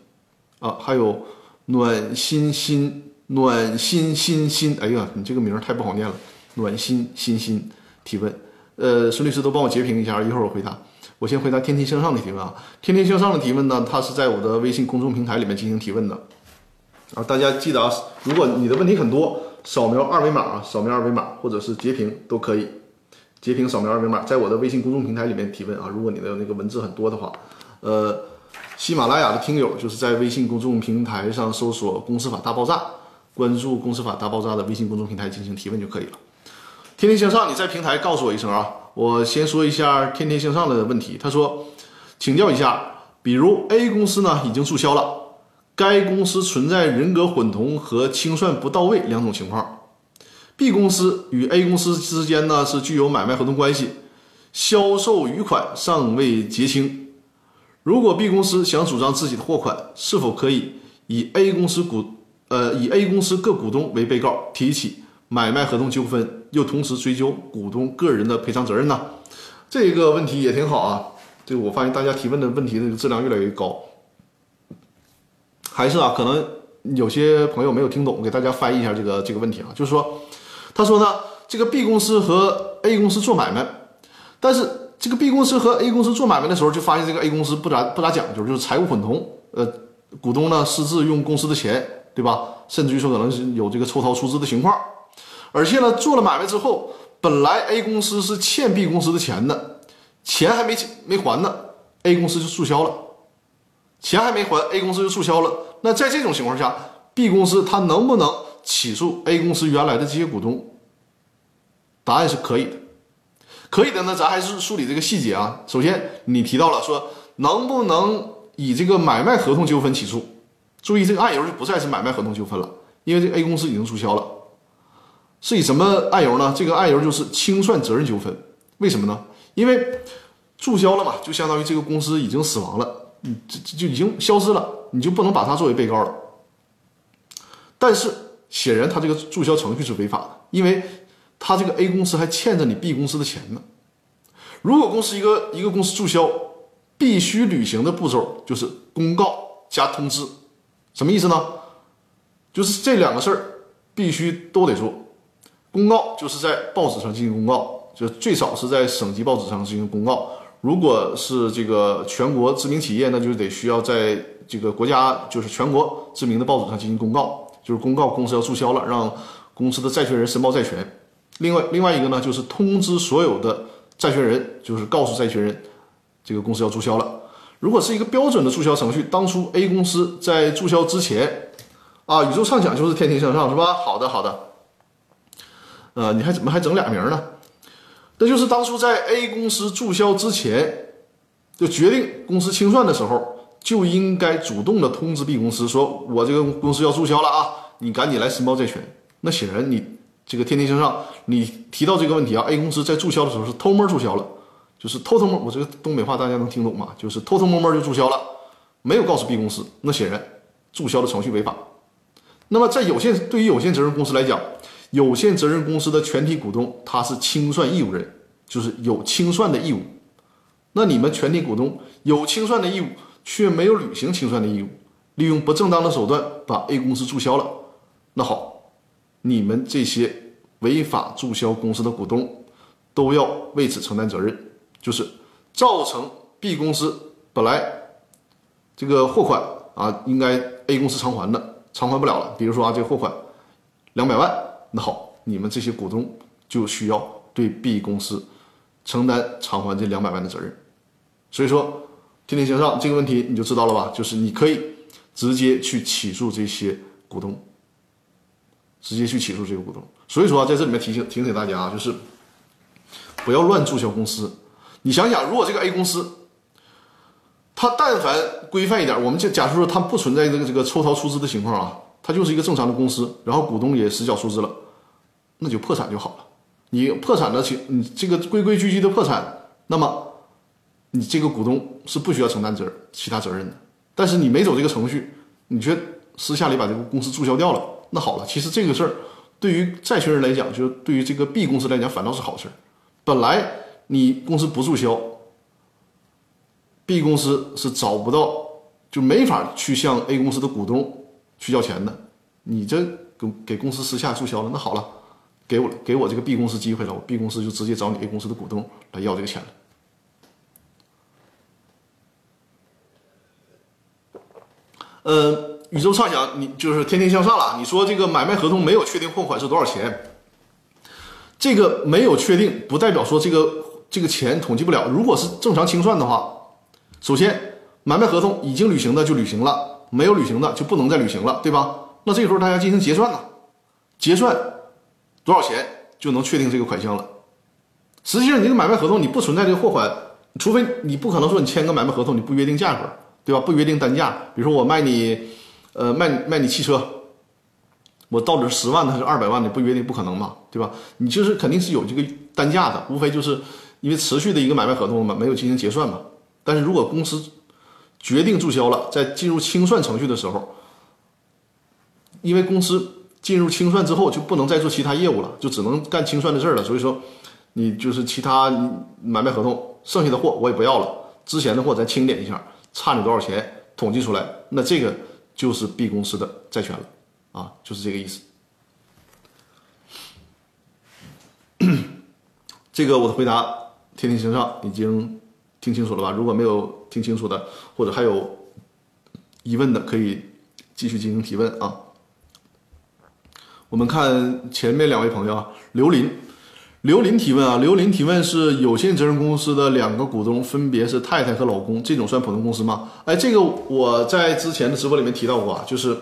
啊，还有暖心心暖心心心，哎呀，你这个名儿太不好念了，暖心心心提问。呃，孙律师都帮我截屏一下，一会儿我回答。我先回答天天向上的提问啊。天天向上的提问呢，他是在我的微信公众平台里面进行提问的啊。大家记得啊，如果你的问题很多，扫描二维码啊，扫描二维码或者是截屏都可以。截屏扫描二维码，在我的微信公众平台里面提问啊。如果你的那个文字很多的话，呃，喜马拉雅的听友就是在微信公众平台上搜索“公司法大爆炸”，关注“公司法大爆炸”的微信公众平台进行提问就可以了。天天向上，你在平台告诉我一声啊！我先说一下天天向上的问题。他说，请教一下，比如 A 公司呢已经注销了，该公司存在人格混同和清算不到位两种情况。B 公司与 A 公司之间呢是具有买卖合同关系，销售余款尚未结清。如果 B 公司想主张自己的货款，是否可以以 A 公司股呃以 A 公司各股东为被告提起？买卖合同纠纷，又同时追究股东个人的赔偿责任呢？这个问题也挺好啊。这个我发现大家提问的问题的质量越来越高。还是啊，可能有些朋友没有听懂，给大家翻译一下这个这个问题啊。就是说，他说呢，这个 B 公司和 A 公司做买卖，但是这个 B 公司和 A 公司做买卖的时候，就发现这个 A 公司不咋不咋讲究，就是财务混同，呃，股东呢私自用公司的钱，对吧？甚至于说可能是有这个抽逃出资的情况。而且呢，做了买卖之后，本来 A 公司是欠 B 公司的钱的，钱还没没还呢，A 公司就注销了，钱还没还，A 公司就注销了。那在这种情况下，B 公司他能不能起诉 A 公司原来的这些股东？答案是可以的，可以的呢。咱还是梳理这个细节啊。首先，你提到了说能不能以这个买卖合同纠纷起诉？注意，这个案由就不再是买卖合同纠纷了，因为这 A 公司已经注销了。是以什么案由呢？这个案由就是清算责任纠纷。为什么呢？因为注销了嘛，就相当于这个公司已经死亡了，你这这就已经消失了，你就不能把它作为被告了。但是显然他这个注销程序是违法的，因为他这个 A 公司还欠着你 B 公司的钱呢。如果公司一个一个公司注销，必须履行的步骤就是公告加通知，什么意思呢？就是这两个事儿必须都得做。公告就是在报纸上进行公告，就最少是在省级报纸上进行公告。如果是这个全国知名企业，那就得需要在这个国家就是全国知名的报纸上进行公告，就是公告公司要注销了，让公司的债权人申报债权。另外，另外一个呢，就是通知所有的债权人，就是告诉债权人，这个公司要注销了。如果是一个标准的注销程序，当初 A 公司在注销之前，啊，宇宙畅想就是天天向上，是吧？好的，好的。呃，你还怎么还整俩名呢？那就是当初在 A 公司注销之前，就决定公司清算的时候，就应该主动的通知 B 公司，说我这个公司要注销了啊，你赶紧来申报债权。那显然你这个天天向上，你提到这个问题啊，A 公司在注销的时候是偷摸注销了，就是偷偷摸，我这个东北话大家能听懂吗？就是偷偷摸摸就注销了，没有告诉 B 公司，那显然注销的程序违法。那么在有限对于有限责任公司来讲，有限责任公司的全体股东，他是清算义务人，就是有清算的义务。那你们全体股东有清算的义务，却没有履行清算的义务，利用不正当的手段把 A 公司注销了。那好，你们这些违法注销公司的股东都要为此承担责任，就是造成 B 公司本来这个货款啊应该 A 公司偿还的，偿还不了了。比如说啊，这个货款两百万，那好，你们这些股东就需要对 B 公司承担偿还这两百万的责任。所以说，天天向上这个问题你就知道了吧？就是你可以直接去起诉这些股东，直接去起诉这个股东。所以说啊，在这里面提醒提醒大家啊，就是不要乱注销公司。你想想，如果这个 A 公司，它但凡规范一点，我们就假设说它不存在这个这个抽逃出资的情况啊，它就是一个正常的公司，然后股东也实缴出资了，那就破产就好了。你破产的情，你这个规规矩矩的破产，那么。你这个股东是不需要承担责任其他责任的，但是你没走这个程序，你却私下里把这个公司注销掉了，那好了，其实这个事儿对于债权人来讲，就是对于这个 B 公司来讲反倒是好事儿。本来你公司不注销，B 公司是找不到，就没法去向 A 公司的股东去要钱的。你这给给公司私下注销了，那好了，给我给我这个 B 公司机会了，我 B 公司就直接找你 A 公司的股东来要这个钱了。呃，宇宙畅想，你就是天天向上了。你说这个买卖合同没有确定货款是多少钱？这个没有确定，不代表说这个这个钱统计不了。如果是正常清算的话，首先买卖合同已经履行的就履行了，没有履行的就不能再履行了，对吧？那这个时候大家进行结算呢？结算多少钱就能确定这个款项了。实际上，你这个买卖合同你不存在这个货款，除非你不可能说你签个买卖合同你不约定价格。对吧？不约定单价，比如说我卖你，呃，卖卖你汽车，我到底是十万的还是二百万的？不约定不可能嘛，对吧？你就是肯定是有这个单价的，无非就是因为持续的一个买卖合同嘛，没有进行结算嘛。但是如果公司决定注销了，在进入清算程序的时候，因为公司进入清算之后就不能再做其他业务了，就只能干清算的事儿了。所以说，你就是其他买卖合同剩下的货我也不要了，之前的货咱清点一下。差你多少钱？统计出来，那这个就是 B 公司的债权了，啊，就是这个意思。这个我的回答，天天向上已经听清楚了吧？如果没有听清楚的，或者还有疑问的，可以继续进行提问啊。我们看前面两位朋友啊，刘林。刘林提问啊，刘林提问是有限责任公司的两个股东分别是太太和老公，这种算普通公司吗？哎，这个我在之前的直播里面提到过啊，就是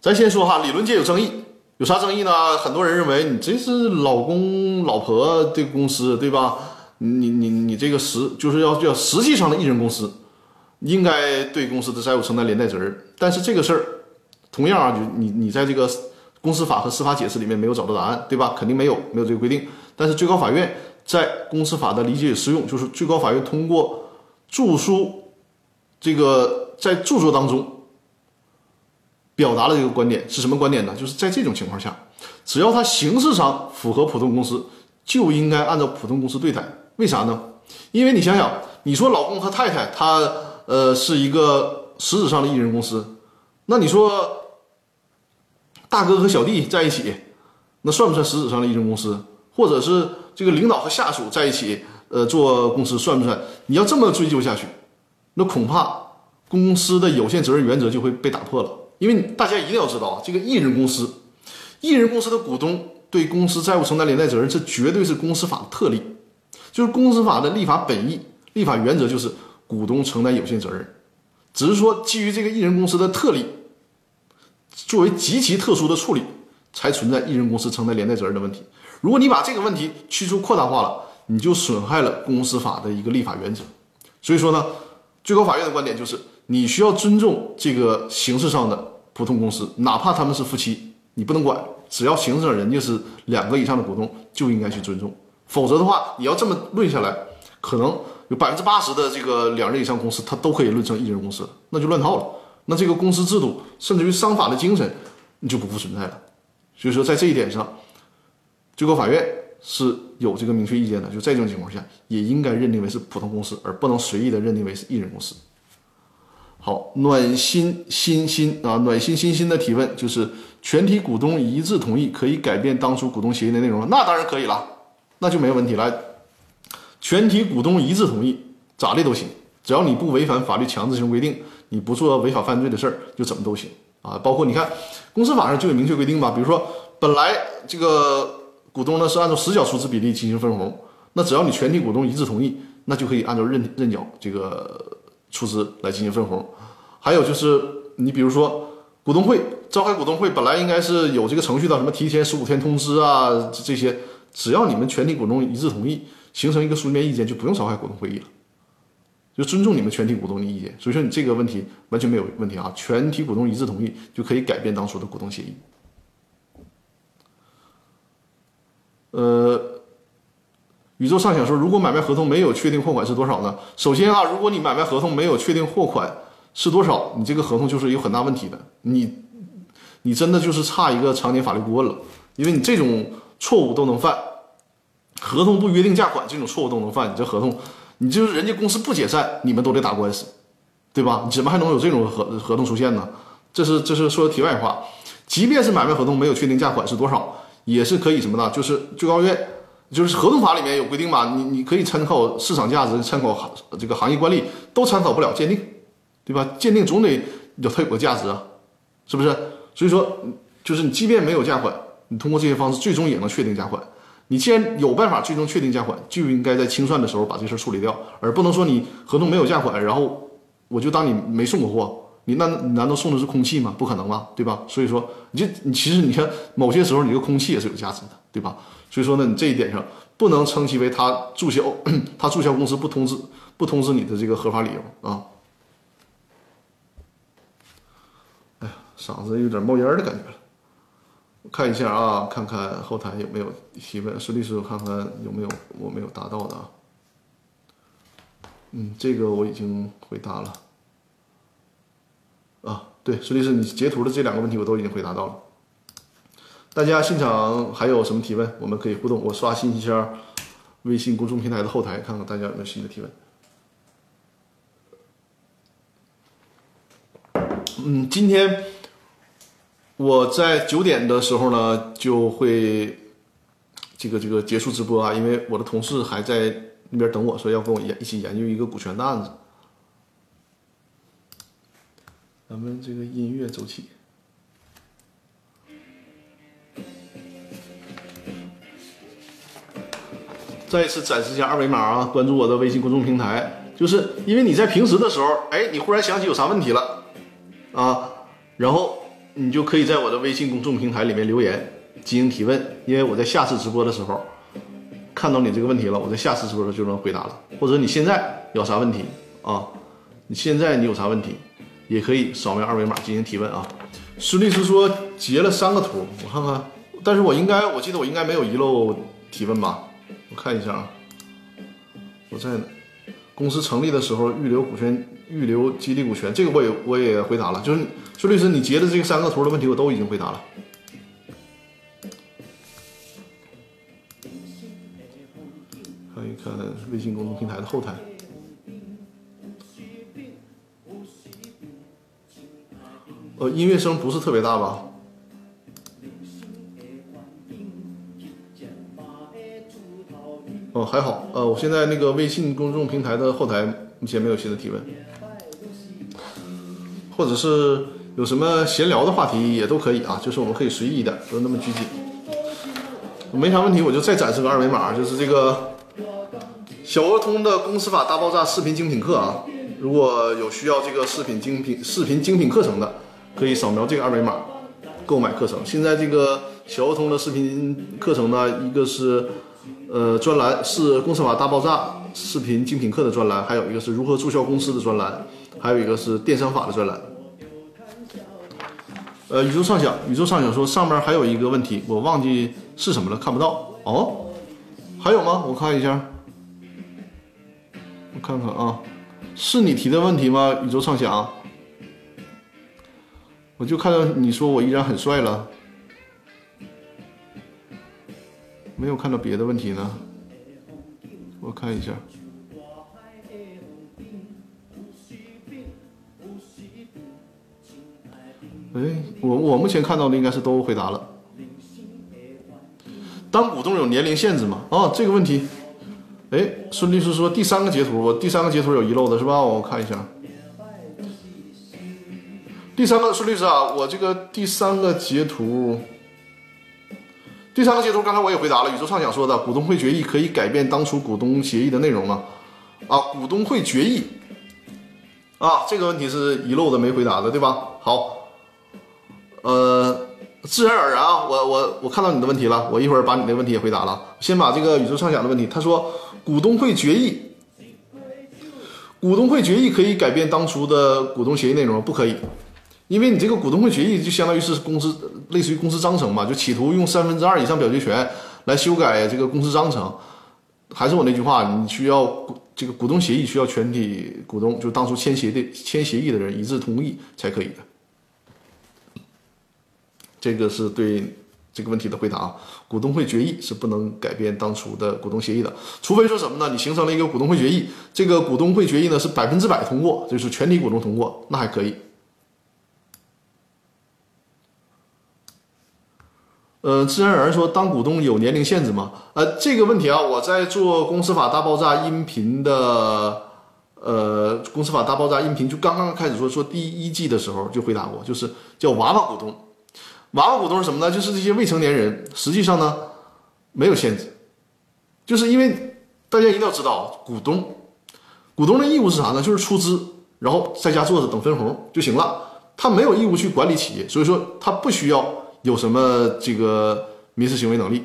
咱先说哈，理论界有争议，有啥争议呢？很多人认为你这是老公老婆的公司，对吧？你你你这个实就是要叫实际上的艺人公司，应该对公司的债务承担连带责任。但是这个事儿，同样啊，就你你在这个。公司法和司法解释里面没有找到答案，对吧？肯定没有，没有这个规定。但是最高法院在公司法的理解与适用，就是最高法院通过著书这个在著作当中表达了这个观点，是什么观点呢？就是在这种情况下，只要它形式上符合普通公司，就应该按照普通公司对待。为啥呢？因为你想想，你说老公和太太他呃是一个实质上的艺人公司，那你说。大哥和小弟在一起，那算不算实质上的一人公司？或者是这个领导和下属在一起，呃，做公司算不算？你要这么追究下去，那恐怕公司的有限责任原则就会被打破了。因为大家一定要知道啊，这个艺人公司，艺人公司的股东对公司债务承担连带责任，这绝对是公司法的特例，就是公司法的立法本意、立法原则就是股东承担有限责任，只是说基于这个艺人公司的特例。作为极其特殊的处理，才存在一人公司承担连带责任的问题。如果你把这个问题去除扩大化了，你就损害了公司法的一个立法原则。所以说呢，最高法院的观点就是，你需要尊重这个形式上的普通公司，哪怕他们是夫妻，你不能管，只要形式上人家是两个以上的股东，就应该去尊重。否则的话，你要这么论下来，可能有百分之八十的这个两人以上公司，它都可以论成一人公司，那就乱套了。那这个公司制度，甚至于商法的精神，你就不复存在了。所以说，在这一点上，最高法院是有这个明确意见的，就在这种情况下，也应该认定为是普通公司，而不能随意的认定为是艺人公司。好，暖心心心啊，暖心心心的提问就是全体股东一致同意可以改变当初股东协议的内容了？那当然可以了，那就没有问题了。全体股东一致同意，咋的都行，只要你不违反法律强制性规定，你不做违法犯罪的事儿，就怎么都行啊。包括你看公司法上就有明确规定吧，比如说本来这个股东呢是按照实缴出资比例进行分红，那只要你全体股东一致同意，那就可以按照认认缴这个。出资来进行分红，还有就是你比如说股东会召开股东会，本来应该是有这个程序的，什么提前十五天通知啊，这些只要你们全体股东一致同意，形成一个书面意见，就不用召开股东会议了，就尊重你们全体股东的意见。所以说你这个问题完全没有问题啊，全体股东一致同意就可以改变当初的股东协议。呃。宇宙上想说，如果买卖合同没有确定货款是多少呢？首先啊，如果你买卖合同没有确定货款是多少，你这个合同就是有很大问题的。你，你真的就是差一个常年法律顾问了，因为你这种错误都能犯，合同不约定价款这种错误都能犯，你这合同，你就是人家公司不解散，你们都得打官司，对吧？你怎么还能有这种合合同出现呢？这是这是说的题外话。即便是买卖合同没有确定价款是多少，也是可以什么呢？就是最高院。就是合同法里面有规定嘛，你你可以参考市场价值，参考行这个行业惯例，都参考不了鉴定，对吧？鉴定总得有它有个价值啊，是不是？所以说，就是你即便没有价款，你通过这些方式最终也能确定价款。你既然有办法最终确定价款，就应该在清算的时候把这事处理掉，而不能说你合同没有价款，然后我就当你没送过货，你那难道送的是空气吗？不可能吧，对吧？所以说，你就你其实你看某些时候你这个空气也是有价值的，对吧？所以说呢，你这一点上不能称其为他注销，他注销公司不通知不通知你的这个合法理由啊。哎呀，嗓子有点冒烟的感觉了。看一下啊，看看后台有没有提问，孙律师，我看看有没有我没有答到的啊。嗯，这个我已经回答了。啊，对，孙律师，你截图的这两个问题我都已经回答到了。大家现场还有什么提问？我们可以互动。我刷新一下微信公众平台的后台，看看大家有没有新的提问。嗯，今天我在九点的时候呢，就会这个这个结束直播啊，因为我的同事还在那边等我，说要跟我研一起研究一个股权的案子。咱们这个音乐走起。再一次展示一下二维码啊！关注我的微信公众平台，就是因为你在平时的时候，哎，你忽然想起有啥问题了啊，然后你就可以在我的微信公众平台里面留言进行提问，因为我在下次直播的时候看到你这个问题了，我在下次直播的时候就能回答了。或者你现在有啥问题啊？你现在你有啥问题，也可以扫描二维码进行提问啊。孙律师说截了三个图，我看看，但是我应该，我记得我应该没有遗漏提问吧？我看一下啊，我在公司成立的时候预留股权、预留激励股权，这个我也我也回答了。就是孙律师，你截的这个三个图的问题，我都已经回答了。看一看微信公众平台的后台。呃，音乐声不是特别大吧？哦，还好，呃，我现在那个微信公众平台的后台目前没有新的提问，或者是有什么闲聊的话题也都可以啊，就是我们可以随意一点，不用那么拘谨。没啥问题，我就再展示个二维码，就是这个小鹅通的公司法大爆炸视频精品课啊，如果有需要这个视频精品视频精品课程的，可以扫描这个二维码购买课程。现在这个小鹅通的视频课程呢，一个是。呃，专栏是公司法大爆炸视频精品课的专栏，还有一个是如何注销公司的专栏，还有一个是电商法的专栏。呃，宇宙畅想，宇宙畅想说上面还有一个问题，我忘记是什么了，看不到哦。还有吗？我看一下，我看看啊，是你提的问题吗？宇宙畅想，我就看到你说我依然很帅了。没有看到别的问题呢。我看一下。哎，我我目前看到的应该是都回答了。当股东有年龄限制吗？哦，这个问题，哎，孙律师说第三个截图，我第三个截图有遗漏的是吧？我看一下。第三个孙律师啊，我这个第三个截图，第三个截图刚才我也回答了，宇宙畅想说的股东会决议可以改变当初股东协议的内容吗？啊，股东会决议，啊，这个问题是遗漏的没回答的，对吧？好，呃，自然而然啊，我我我看到你的问题了，我一会儿把你的问题也回答了。先把这个宇宙畅想的问题，他说股东会决议，股东会决议可以改变当初的股东协议内容，不可以。因为你这个股东会决议就相当于是公司类似于公司章程嘛，就企图用三分之二以上表决权来修改这个公司章程。还是我那句话，你需要这个股东协议需要全体股东，就当初签协的签协议的人一致同意才可以的。这个是对这个问题的回答啊。股东会决议是不能改变当初的股东协议的，除非说什么呢？你形成了一个股东会决议，这个股东会决议呢是百分之百通过，就是全体股东通过，那还可以。呃，自然而然说，当股东有年龄限制吗？呃，这个问题啊，我在做《公司法大爆炸》音频的，呃，《公司法大爆炸》音频就刚刚开始说说第一季的时候就回答过，就是叫娃娃股东。娃娃股东是什么呢？就是这些未成年人，实际上呢没有限制，就是因为大家一定要知道，股东，股东的义务是啥呢？就是出资，然后在家坐着等分红就行了，他没有义务去管理企业，所以说他不需要。有什么这个民事行为能力？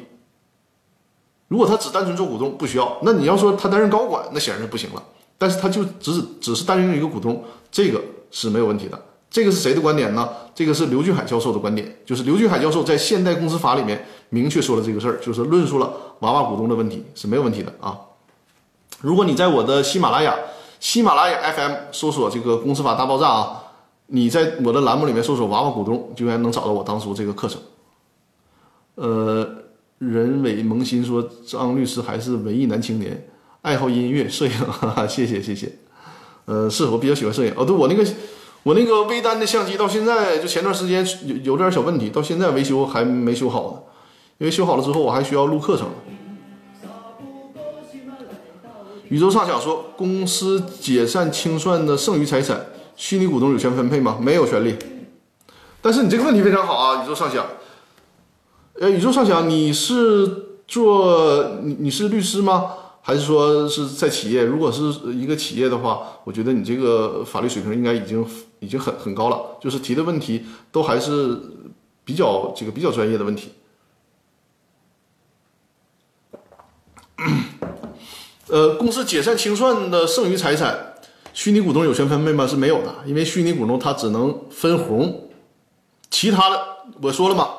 如果他只单纯做股东，不需要。那你要说他担任高管，那显然是不行了。但是他就只只是担任一个股东，这个是没有问题的。这个是谁的观点呢？这个是刘俊海教授的观点，就是刘俊海教授在《现代公司法》里面明确说了这个事儿，就是论述了娃娃股东的问题是没有问题的啊。如果你在我的喜马拉雅喜马拉雅 FM 搜索这个《公司法大爆炸》啊。你在我的栏目里面搜索“娃娃股东”，就应该能找到我当初这个课程。呃，人伟萌新说张律师还是文艺男青年，爱好音乐、摄影，哈哈，谢谢谢谢。呃，是我比较喜欢摄影。哦，对我那个我那个微单的相机到现在就前段时间有有点小问题，到现在维修还没修好呢。因为修好了之后我还需要录课程。宇宙畅想说公司解散清算的剩余财产。虚拟股东有权分配吗？没有权利。但是你这个问题非常好啊，宇宙上想。呃，宇宙上想，你是做你你是律师吗？还是说是在企业？如果是一个企业的话，我觉得你这个法律水平应该已经已经很很高了，就是提的问题都还是比较这个比较专业的问题。呃，公司解散清算的剩余财产。虚拟股东有权分配吗？是没有的，因为虚拟股东他只能分红，其他的我说了嘛，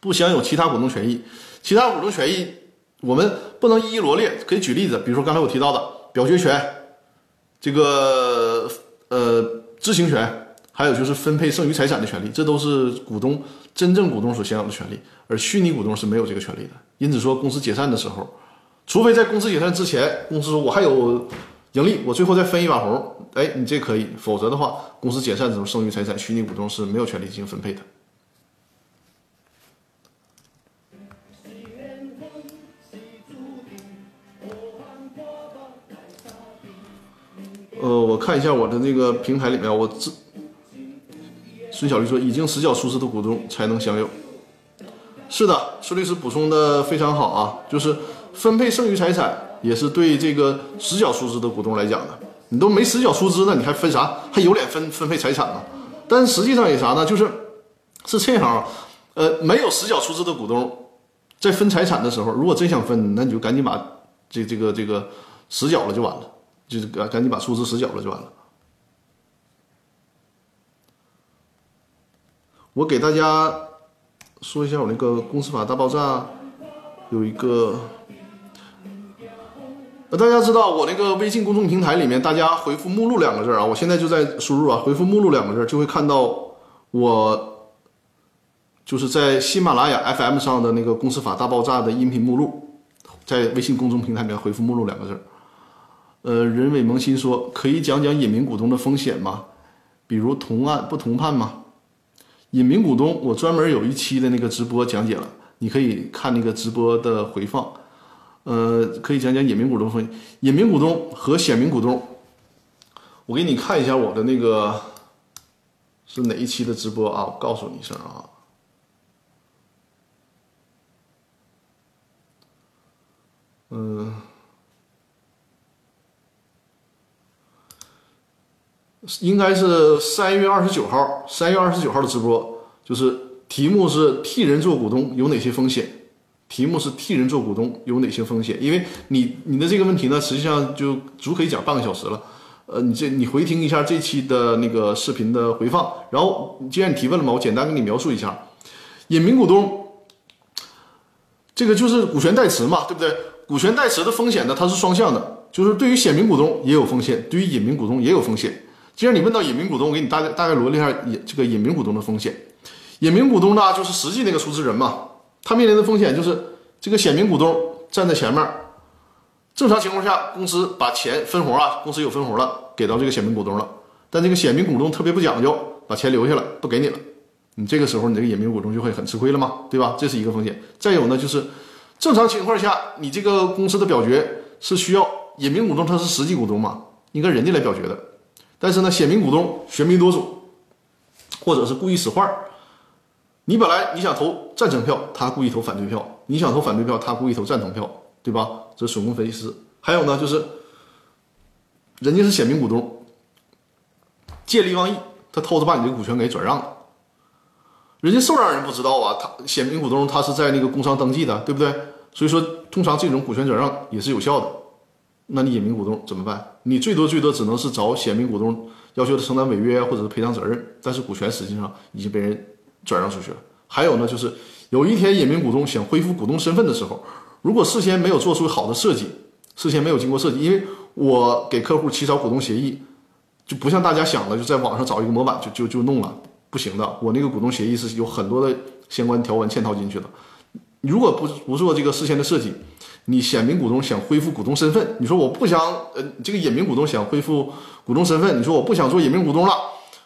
不享有其他股东权益。其他股东权益我们不能一一罗列，可以举例子，比如说刚才我提到的表决权，这个呃知情权，还有就是分配剩余财产的权利，这都是股东真正股东所享有的权利，而虚拟股东是没有这个权利的。因此说，公司解散的时候，除非在公司解散之前，公司说我还有。盈利，我最后再分一把红，哎，你这可以，否则的话，公司解散的时候剩余财产，虚拟股东是没有权利进行分配的。呃，我看一下我的那个平台里面，我这孙小丽说，已经实缴出资的股东才能享有。是的，孙律师补充的非常好啊，就是分配剩余财产。也是对这个实缴出资的股东来讲的，你都没实缴出资呢，你还分啥？还有脸分分配财产吗？但实际上也啥呢？就是是这样，呃，没有实缴出资的股东，在分财产的时候，如果真想分，那你就赶紧把这这个这个实缴了就完了，就是赶赶紧把数字实缴了就完了。我给大家说一下我那个公司法大爆炸有一个。那大家知道我那个微信公众平台里面，大家回复“目录”两个字啊，我现在就在输入啊，回复“目录”两个字就会看到我就是在喜马拉雅 FM 上的那个《公司法大爆炸》的音频目录，在微信公众平台里面回复“目录”两个字。呃，人伟萌新说，可以讲讲隐名股东的风险吗？比如同案不同判吗？隐名股东，我专门有一期的那个直播讲解了，你可以看那个直播的回放。呃，可以讲讲隐名股东风险。隐名股东和显名股东，我给你看一下我的那个是哪一期的直播啊？我告诉你一声啊。嗯，应该是三月二十九号，三月二十九号的直播，就是题目是替人做股东有哪些风险？题目是替人做股东有哪些风险？因为你你的这个问题呢，实际上就足可以讲半个小时了。呃，你这你回听一下这期的那个视频的回放，然后既然你提问了嘛，我简单给你描述一下，隐名股东，这个就是股权代持嘛，对不对？股权代持的风险呢，它是双向的，就是对于显名股东也有风险，对于隐名股东也有风险。既然你问到隐名股东，我给你大概大概罗列一下隐这个隐名股东的风险。隐名股东呢，就是实际那个出资人嘛，他面临的风险就是这个显名股东站在前面，正常情况下，公司把钱分红啊，公司有分红了，给到这个显名股东了，但这个显名股东特别不讲究，把钱留下了，不给你了，你这个时候你这个隐名股东就会很吃亏了嘛，对吧？这是一个风险。再有呢，就是。正常情况下，你这个公司的表决是需要隐名股东，他是实际股东嘛，应该人家来表决的。但是呢，显名股东喧宾夺主，或者是故意使坏儿。你本来你想投赞成票，他故意投反对票；你想投反对票，他故意投赞同票，对吧？这是损公肥私。还有呢，就是人家是显名股东，借力忘义，他偷着把你这个股权给转让了。人家受让人不知道啊，他显名股东他是在那个工商登记的，对不对？所以说，通常这种股权转让也是有效的。那你隐名股东怎么办？你最多最多只能是找显名股东要求他承担违约或者是赔偿责任，但是股权实际上已经被人转让出去了。还有呢，就是有一天隐名股东想恢复股东身份的时候，如果事先没有做出好的设计，事先没有经过设计，因为我给客户起草股东协议，就不像大家想的，就在网上找一个模板就就就弄了。不行的，我那个股东协议是有很多的相关条文嵌套进去的。如果不不做这个事先的设计，你显名股东想恢复股东身份，你说我不想，呃，这个隐名股东想恢复股东身份，你说我不想做隐名股东了，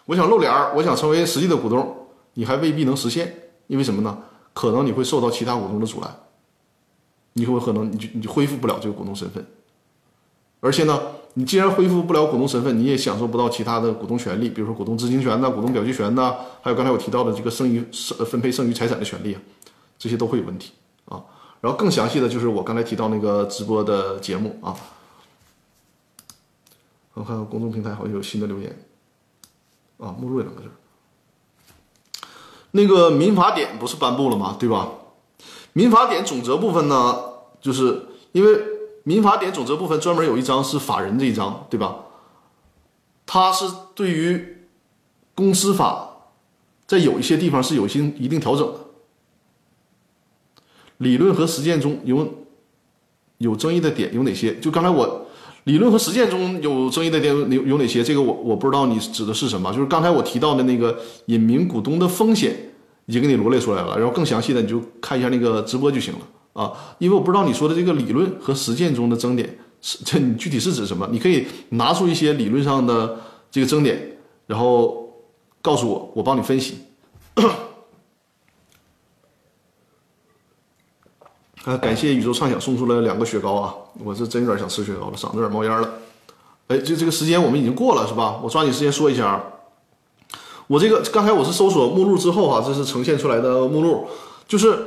我想露脸儿，我想成为实际的股东，你还未必能实现，因为什么呢？可能你会受到其他股东的阻拦，你会可能你就你就恢复不了这个股东身份，而且呢。你既然恢复不了股东身份，你也享受不到其他的股东权利，比如说股东知情权呐、股东表决权呐，还有刚才我提到的这个剩余分配剩余财产的权利啊，这些都会有问题。然后更详细的就是我刚才提到那个直播的节目啊。我看看公众平台好像有新的留言啊，目录也两个字。那个民法典不是颁布了吗？对吧？民法典总则部分呢，就是因为。民法典总则部分专门有一章是法人这一章，对吧？它是对于公司法在有一些地方是有一些一定调整的。理论和实践中有有争议的点有哪些？就刚才我理论和实践中有争议的点有有哪些？这个我我不知道你指的是什么。就是刚才我提到的那个隐名股东的风险已经给你罗列出来了，然后更详细的你就看一下那个直播就行了。啊，因为我不知道你说的这个理论和实践中的争点是这，你具体是指什么？你可以拿出一些理论上的这个争点，然后告诉我，我帮你分析。啊，感谢宇宙畅想送出了两个雪糕啊！我是真有点想吃雪糕了，嗓子有点冒烟了。哎，就这个时间我们已经过了是吧？我抓紧时间说一下，我这个刚才我是搜索目录之后哈，这是呈现出来的目录，就是。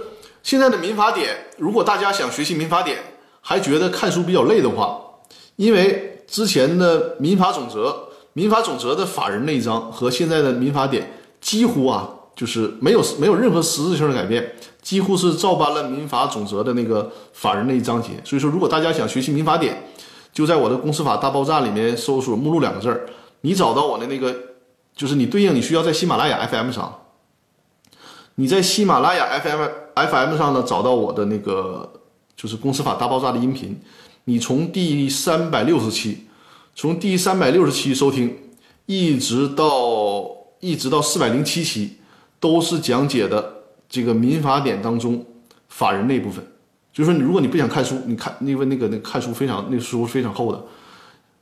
现在的民法典，如果大家想学习民法典，还觉得看书比较累的话，因为之前的民法总则、民法总则的法人那一章和现在的民法典几乎啊，就是没有没有任何实质性的改变，几乎是照搬了民法总则的那个法人那一章节。所以说，如果大家想学习民法典，就在我的公司法大爆炸里面搜索目录两个字儿，你找到我的那个，就是你对应你需要在喜马拉雅 FM 上。你在喜马拉雅 FM FM 上呢找到我的那个就是公司法大爆炸的音频，你从第三百六十期，从第三百六十期收听，一直到一直到四百零七期，都是讲解的这个民法典当中法人那部分。就是说，你如果你不想看书，你看因为那个那看书非常那个书非常厚的，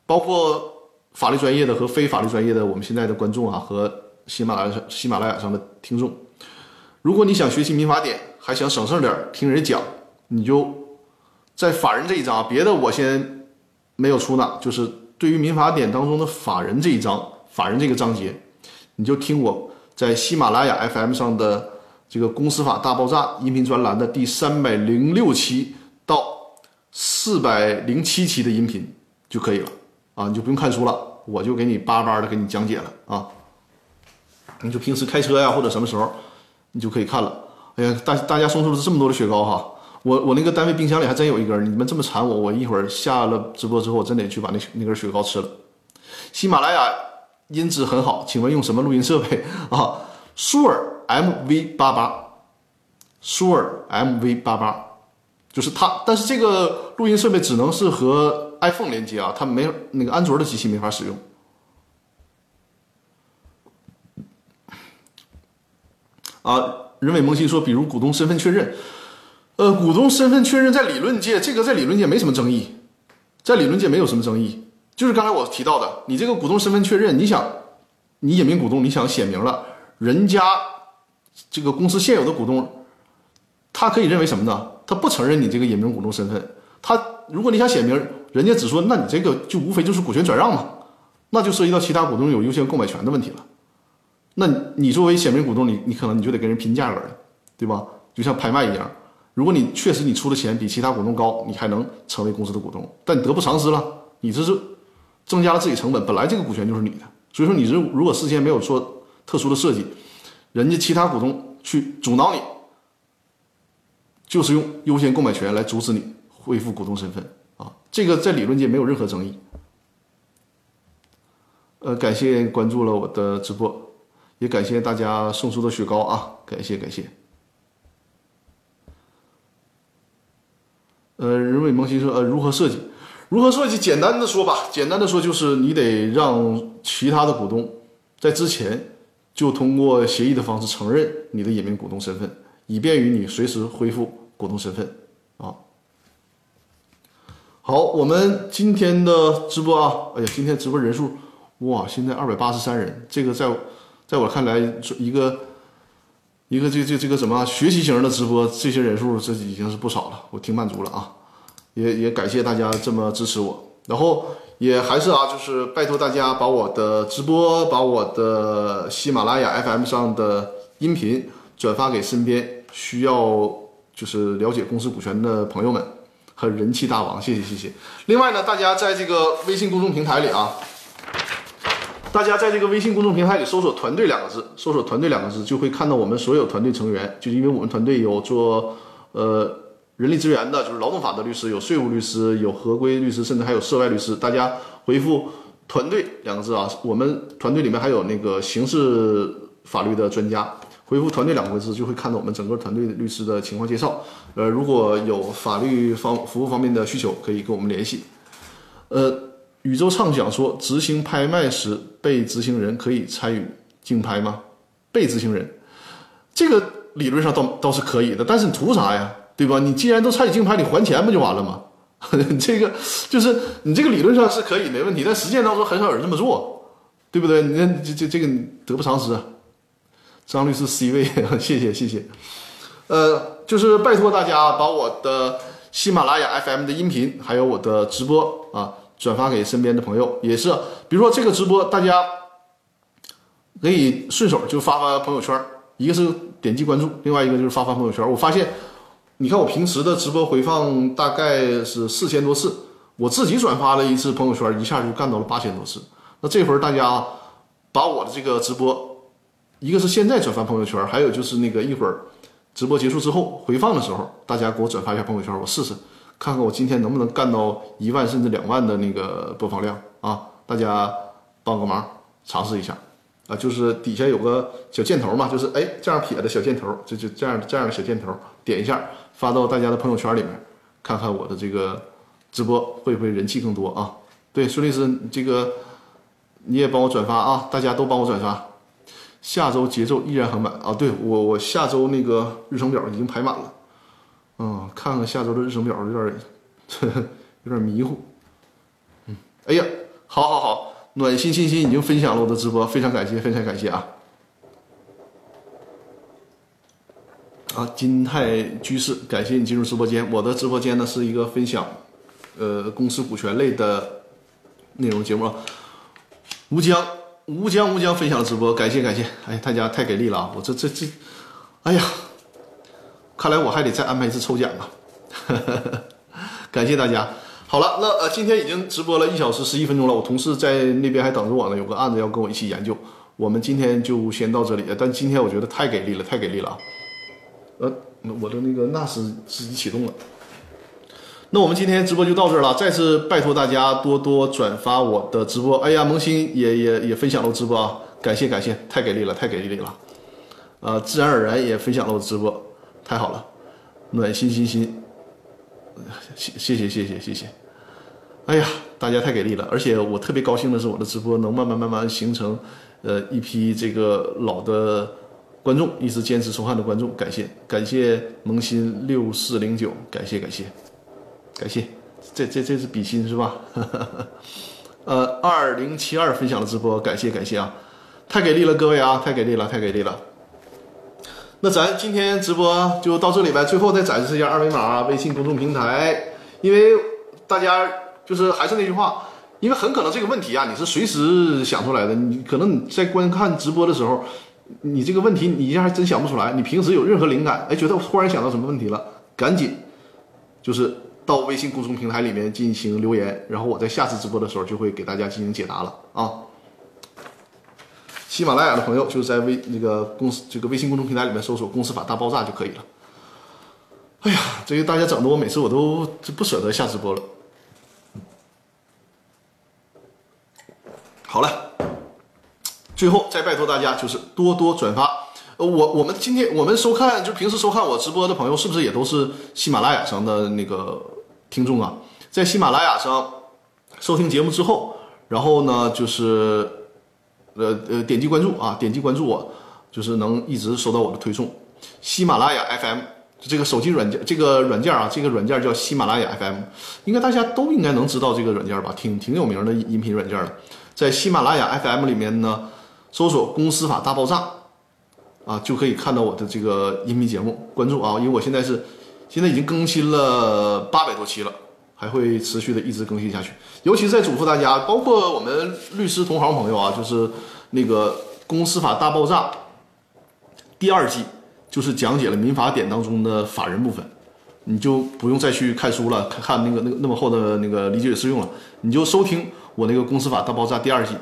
包括法律专业的和非法律专业的，我们现在的观众啊和喜马拉雅喜马拉雅上的听众，如果你想学习民法典，还想省事点听人讲，你就在法人这一章，别的我先没有出呢，就是对于民法典当中的法人这一章，法人这个章节，你就听我在喜马拉雅 FM 上的。这个公司法大爆炸音频专栏的第三百零六期到四百零七期的音频就可以了啊，你就不用看书了，我就给你叭叭的给你讲解了啊。你就平时开车呀或者什么时候，你就可以看了。哎呀，大大家送出了这么多的雪糕哈，我我那个单位冰箱里还真有一根，你们这么馋我，我一会儿下了直播之后，我真得去把那那根雪糕吃了。喜马拉雅音质很好，请问用什么录音设备 啊？舒尔。MV 八八，舒尔 MV 八八，就是它，但是这个录音设备只能是和 iPhone 连接啊，它没那个安卓的机器没法使用。啊，人伟萌新说，比如股东身份确认，呃，股东身份确认在理论界，这个在理论界没什么争议，在理论界没有什么争议，就是刚才我提到的，你这个股东身份确认，你想，你隐名股东，你想写明了，人家。这个公司现有的股东，他可以认为什么呢？他不承认你这个隐名股东身份。他如果你想写明，人家只说，那你这个就无非就是股权转让嘛，那就涉及到其他股东有优先购买权的问题了。那你作为显名股东，你你可能你就得跟人拼价格了，对吧？就像拍卖一样，如果你确实你出的钱比其他股东高，你还能成为公司的股东，但你得不偿失了，你这是增加了自己成本。本来这个股权就是你的，所以说你如如果事先没有做特殊的设计。人家其他股东去阻挠你，就是用优先购买权来阻止你恢复股东身份啊！这个在理论界没有任何争议。呃，感谢关注了我的直播，也感谢大家送出的雪糕啊！感谢感谢。呃，人伟萌新说，呃，如何设计？如何设计？简单的说吧，简单的说就是你得让其他的股东在之前。就通过协议的方式承认你的隐名股东身份，以便于你随时恢复股东身份啊。好，我们今天的直播啊，哎呀，今天直播人数哇，现在二百八十三人，这个在在我看来，一个一个这这这个什么学习型的直播，这些人数这已经是不少了，我挺满足了啊，也也感谢大家这么支持我，然后。也还是啊，就是拜托大家把我的直播、把我的喜马拉雅 FM 上的音频转发给身边需要就是了解公司股权的朋友们和人气大王，谢谢谢谢。另外呢，大家在这个微信公众平台里啊，大家在这个微信公众平台里搜索“团队”两个字，搜索“团队”两个字，就会看到我们所有团队成员。就因为我们团队有做呃。人力资源的，就是劳动法的律师，有税务律师，有合规律师，甚至还有涉外律师。大家回复“团队”两个字啊，我们团队里面还有那个刑事法律的专家。回复“团队”两个字，就会看到我们整个团队律师的情况介绍。呃，如果有法律方服务方面的需求，可以跟我们联系。呃，宇宙畅想说，执行拍卖时，被执行人可以参与竞拍吗？被执行人，这个理论上倒倒是可以的，但是你图啥呀？对吧？你既然都参与竞拍，你还钱不就完了吗？这个就是你这个理论上是可以没问题，但实践当中很少有人这么做，对不对？你这这这个得不偿失。张律师 C 位，谢谢谢谢。呃，就是拜托大家把我的喜马拉雅 FM 的音频还有我的直播啊转发给身边的朋友，也是，比如说这个直播，大家可以顺手就发发朋友圈，一个是点击关注，另外一个就是发发朋友圈。我发现。你看我平时的直播回放大概是四千多次，我自己转发了一次朋友圈，一下就干到了八千多次。那这会儿大家把我的这个直播，一个是现在转发朋友圈，还有就是那个一会儿直播结束之后回放的时候，大家给我转发一下朋友圈，我试试看看我今天能不能干到一万甚至两万的那个播放量啊！大家帮个忙，尝试一下啊！就是底下有个小箭头嘛，就是哎这样撇的小箭头，就就这样这样的小箭头，点一下。发到大家的朋友圈里面，看看我的这个直播会不会人气更多啊？对，孙律师，这个你也帮我转发啊！大家都帮我转发。下周节奏依然很满啊！对我，我下周那个日程表已经排满了。嗯，看看下周的日程表有点 有点迷糊。嗯，哎呀，好好好，暖心心心已经分享了我的直播，非常感谢，非常感谢啊！啊，金泰居士，感谢你进入直播间。我的直播间呢是一个分享，呃，公司股权类的内容节目。吴江，吴江，吴江分享了直播，感谢感谢。哎，大家太给力了啊！我这这这，哎呀，看来我还得再安排一次抽奖啊！感谢大家。好了，那呃，今天已经直播了一小时十一分钟了，我同事在那边还等着我呢，有个案子要跟我一起研究。我们今天就先到这里，但今天我觉得太给力了，太给力了啊！呃，我的那个 NAS 自己启动了。那我们今天直播就到这儿了，再次拜托大家多多转发我的直播。哎呀，萌新也也也分享了我直播啊，感谢感谢，太给力了，太给力了。呃，自然而然也分享了我直播，太好了，暖心心心，谢谢谢谢谢谢谢。哎呀，大家太给力了，而且我特别高兴的是，我的直播能慢慢慢慢形成呃一批这个老的。观众一直坚持收看的观众，感谢感谢萌新六四零九，感谢感谢感谢，这这这是比心是吧？呃，二零七二分享的直播，感谢感谢啊，太给力了各位啊，太给力了太给力了。那咱今天直播就到这里呗，最后再展示一下二维码，啊微信公众平台，因为大家就是还是那句话，因为很可能这个问题啊，你是随时想出来的，你可能你在观看直播的时候。你这个问题，你一下还真想不出来。你平时有任何灵感，哎，觉得忽然想到什么问题了，赶紧就是到微信公众平台里面进行留言，然后我在下次直播的时候就会给大家进行解答了啊。喜马拉雅的朋友就是在微那个公司这个微信公众平台里面搜索“公司法大爆炸”就可以了。哎呀，这个大家整的我每次我都不舍得下直播了。好了。最后再拜托大家，就是多多转发。呃，我我们今天我们收看，就平时收看我直播的朋友，是不是也都是喜马拉雅上的那个听众啊？在喜马拉雅上收听节目之后，然后呢，就是呃 呃点击关注啊，点击关注我，就是能一直收到我的推送。喜马拉雅 FM 这个手机软件，这个软件啊，这个软件叫喜马拉雅 FM，应该大家都应该能知道这个软件吧？挺挺有名的音频软件的，在喜马拉雅 FM 里面呢。搜索“公司法大爆炸”，啊，就可以看到我的这个音频节目。关注啊，因为我现在是现在已经更新了八百多期了，还会持续的一直更新下去。尤其是在嘱咐大家，包括我们律师同行朋友啊，就是那个“公司法大爆炸”第二季，就是讲解了民法典当中的法人部分，你就不用再去看书了，看看那个那个那么厚的那个理解适用了，你就收听我那个“公司法大爆炸”第二季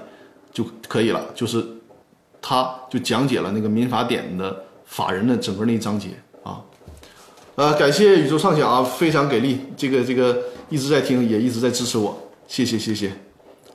就可以了，就是。他就讲解了那个民法典的法人的整个那一章节啊，呃，感谢宇宙畅想啊，非常给力，这个这个一直在听，也一直在支持我，谢谢谢谢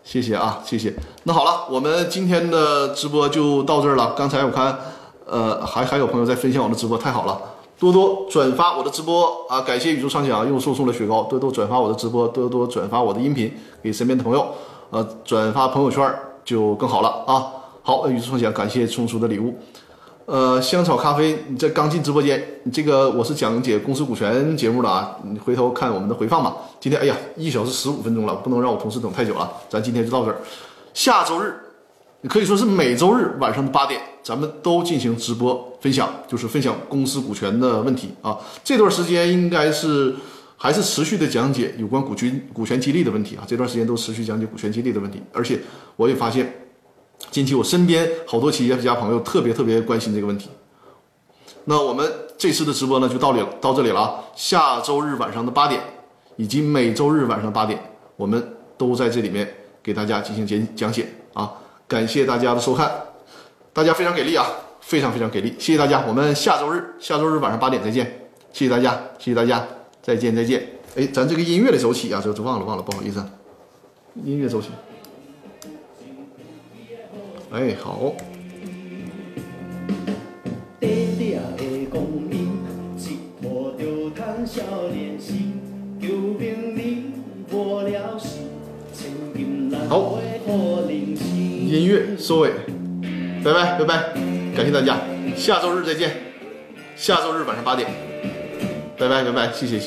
谢谢啊，谢谢。那好了，我们今天的直播就到这儿了。刚才我看，呃，还还有朋友在分享我的直播，太好了，多多转发我的直播啊！感谢宇宙畅想又送送了雪糕，多多转发我的直播，多多转发我的音频给身边的朋友，呃，转发朋友圈就更好了啊。好，与之同享，感谢充叔的礼物。呃，香草咖啡，你这刚进直播间，你这个我是讲解公司股权节目的啊，你回头看我们的回放吧。今天，哎呀，一小时十五分钟了，不能让我同事等太久了，咱今天就到这儿。下周日，可以说是每周日晚上的八点，咱们都进行直播分享，就是分享公司股权的问题啊。这段时间应该是还是持续的讲解有关股权股权激励的问题啊。这段时间都持续讲解股权激励的问题，而且我也发现。近期我身边好多企业家朋友特别特别关心这个问题。那我们这次的直播呢就到里到这里了啊。下周日晚上的八点，以及每周日晚上八点，我们都在这里面给大家进行讲讲解啊。感谢大家的收看，大家非常给力啊，非常非常给力，谢谢大家。我们下周日下周日晚上八点再见，谢谢大家，谢谢大家，再见再见。哎，咱这个音乐得走起啊，这这忘了忘了，不好意思，音乐走起。哎，好。好，音乐收尾，拜拜拜拜。感谢大家，下周日再见，下周日晚上八点，拜拜拜拜，谢谢。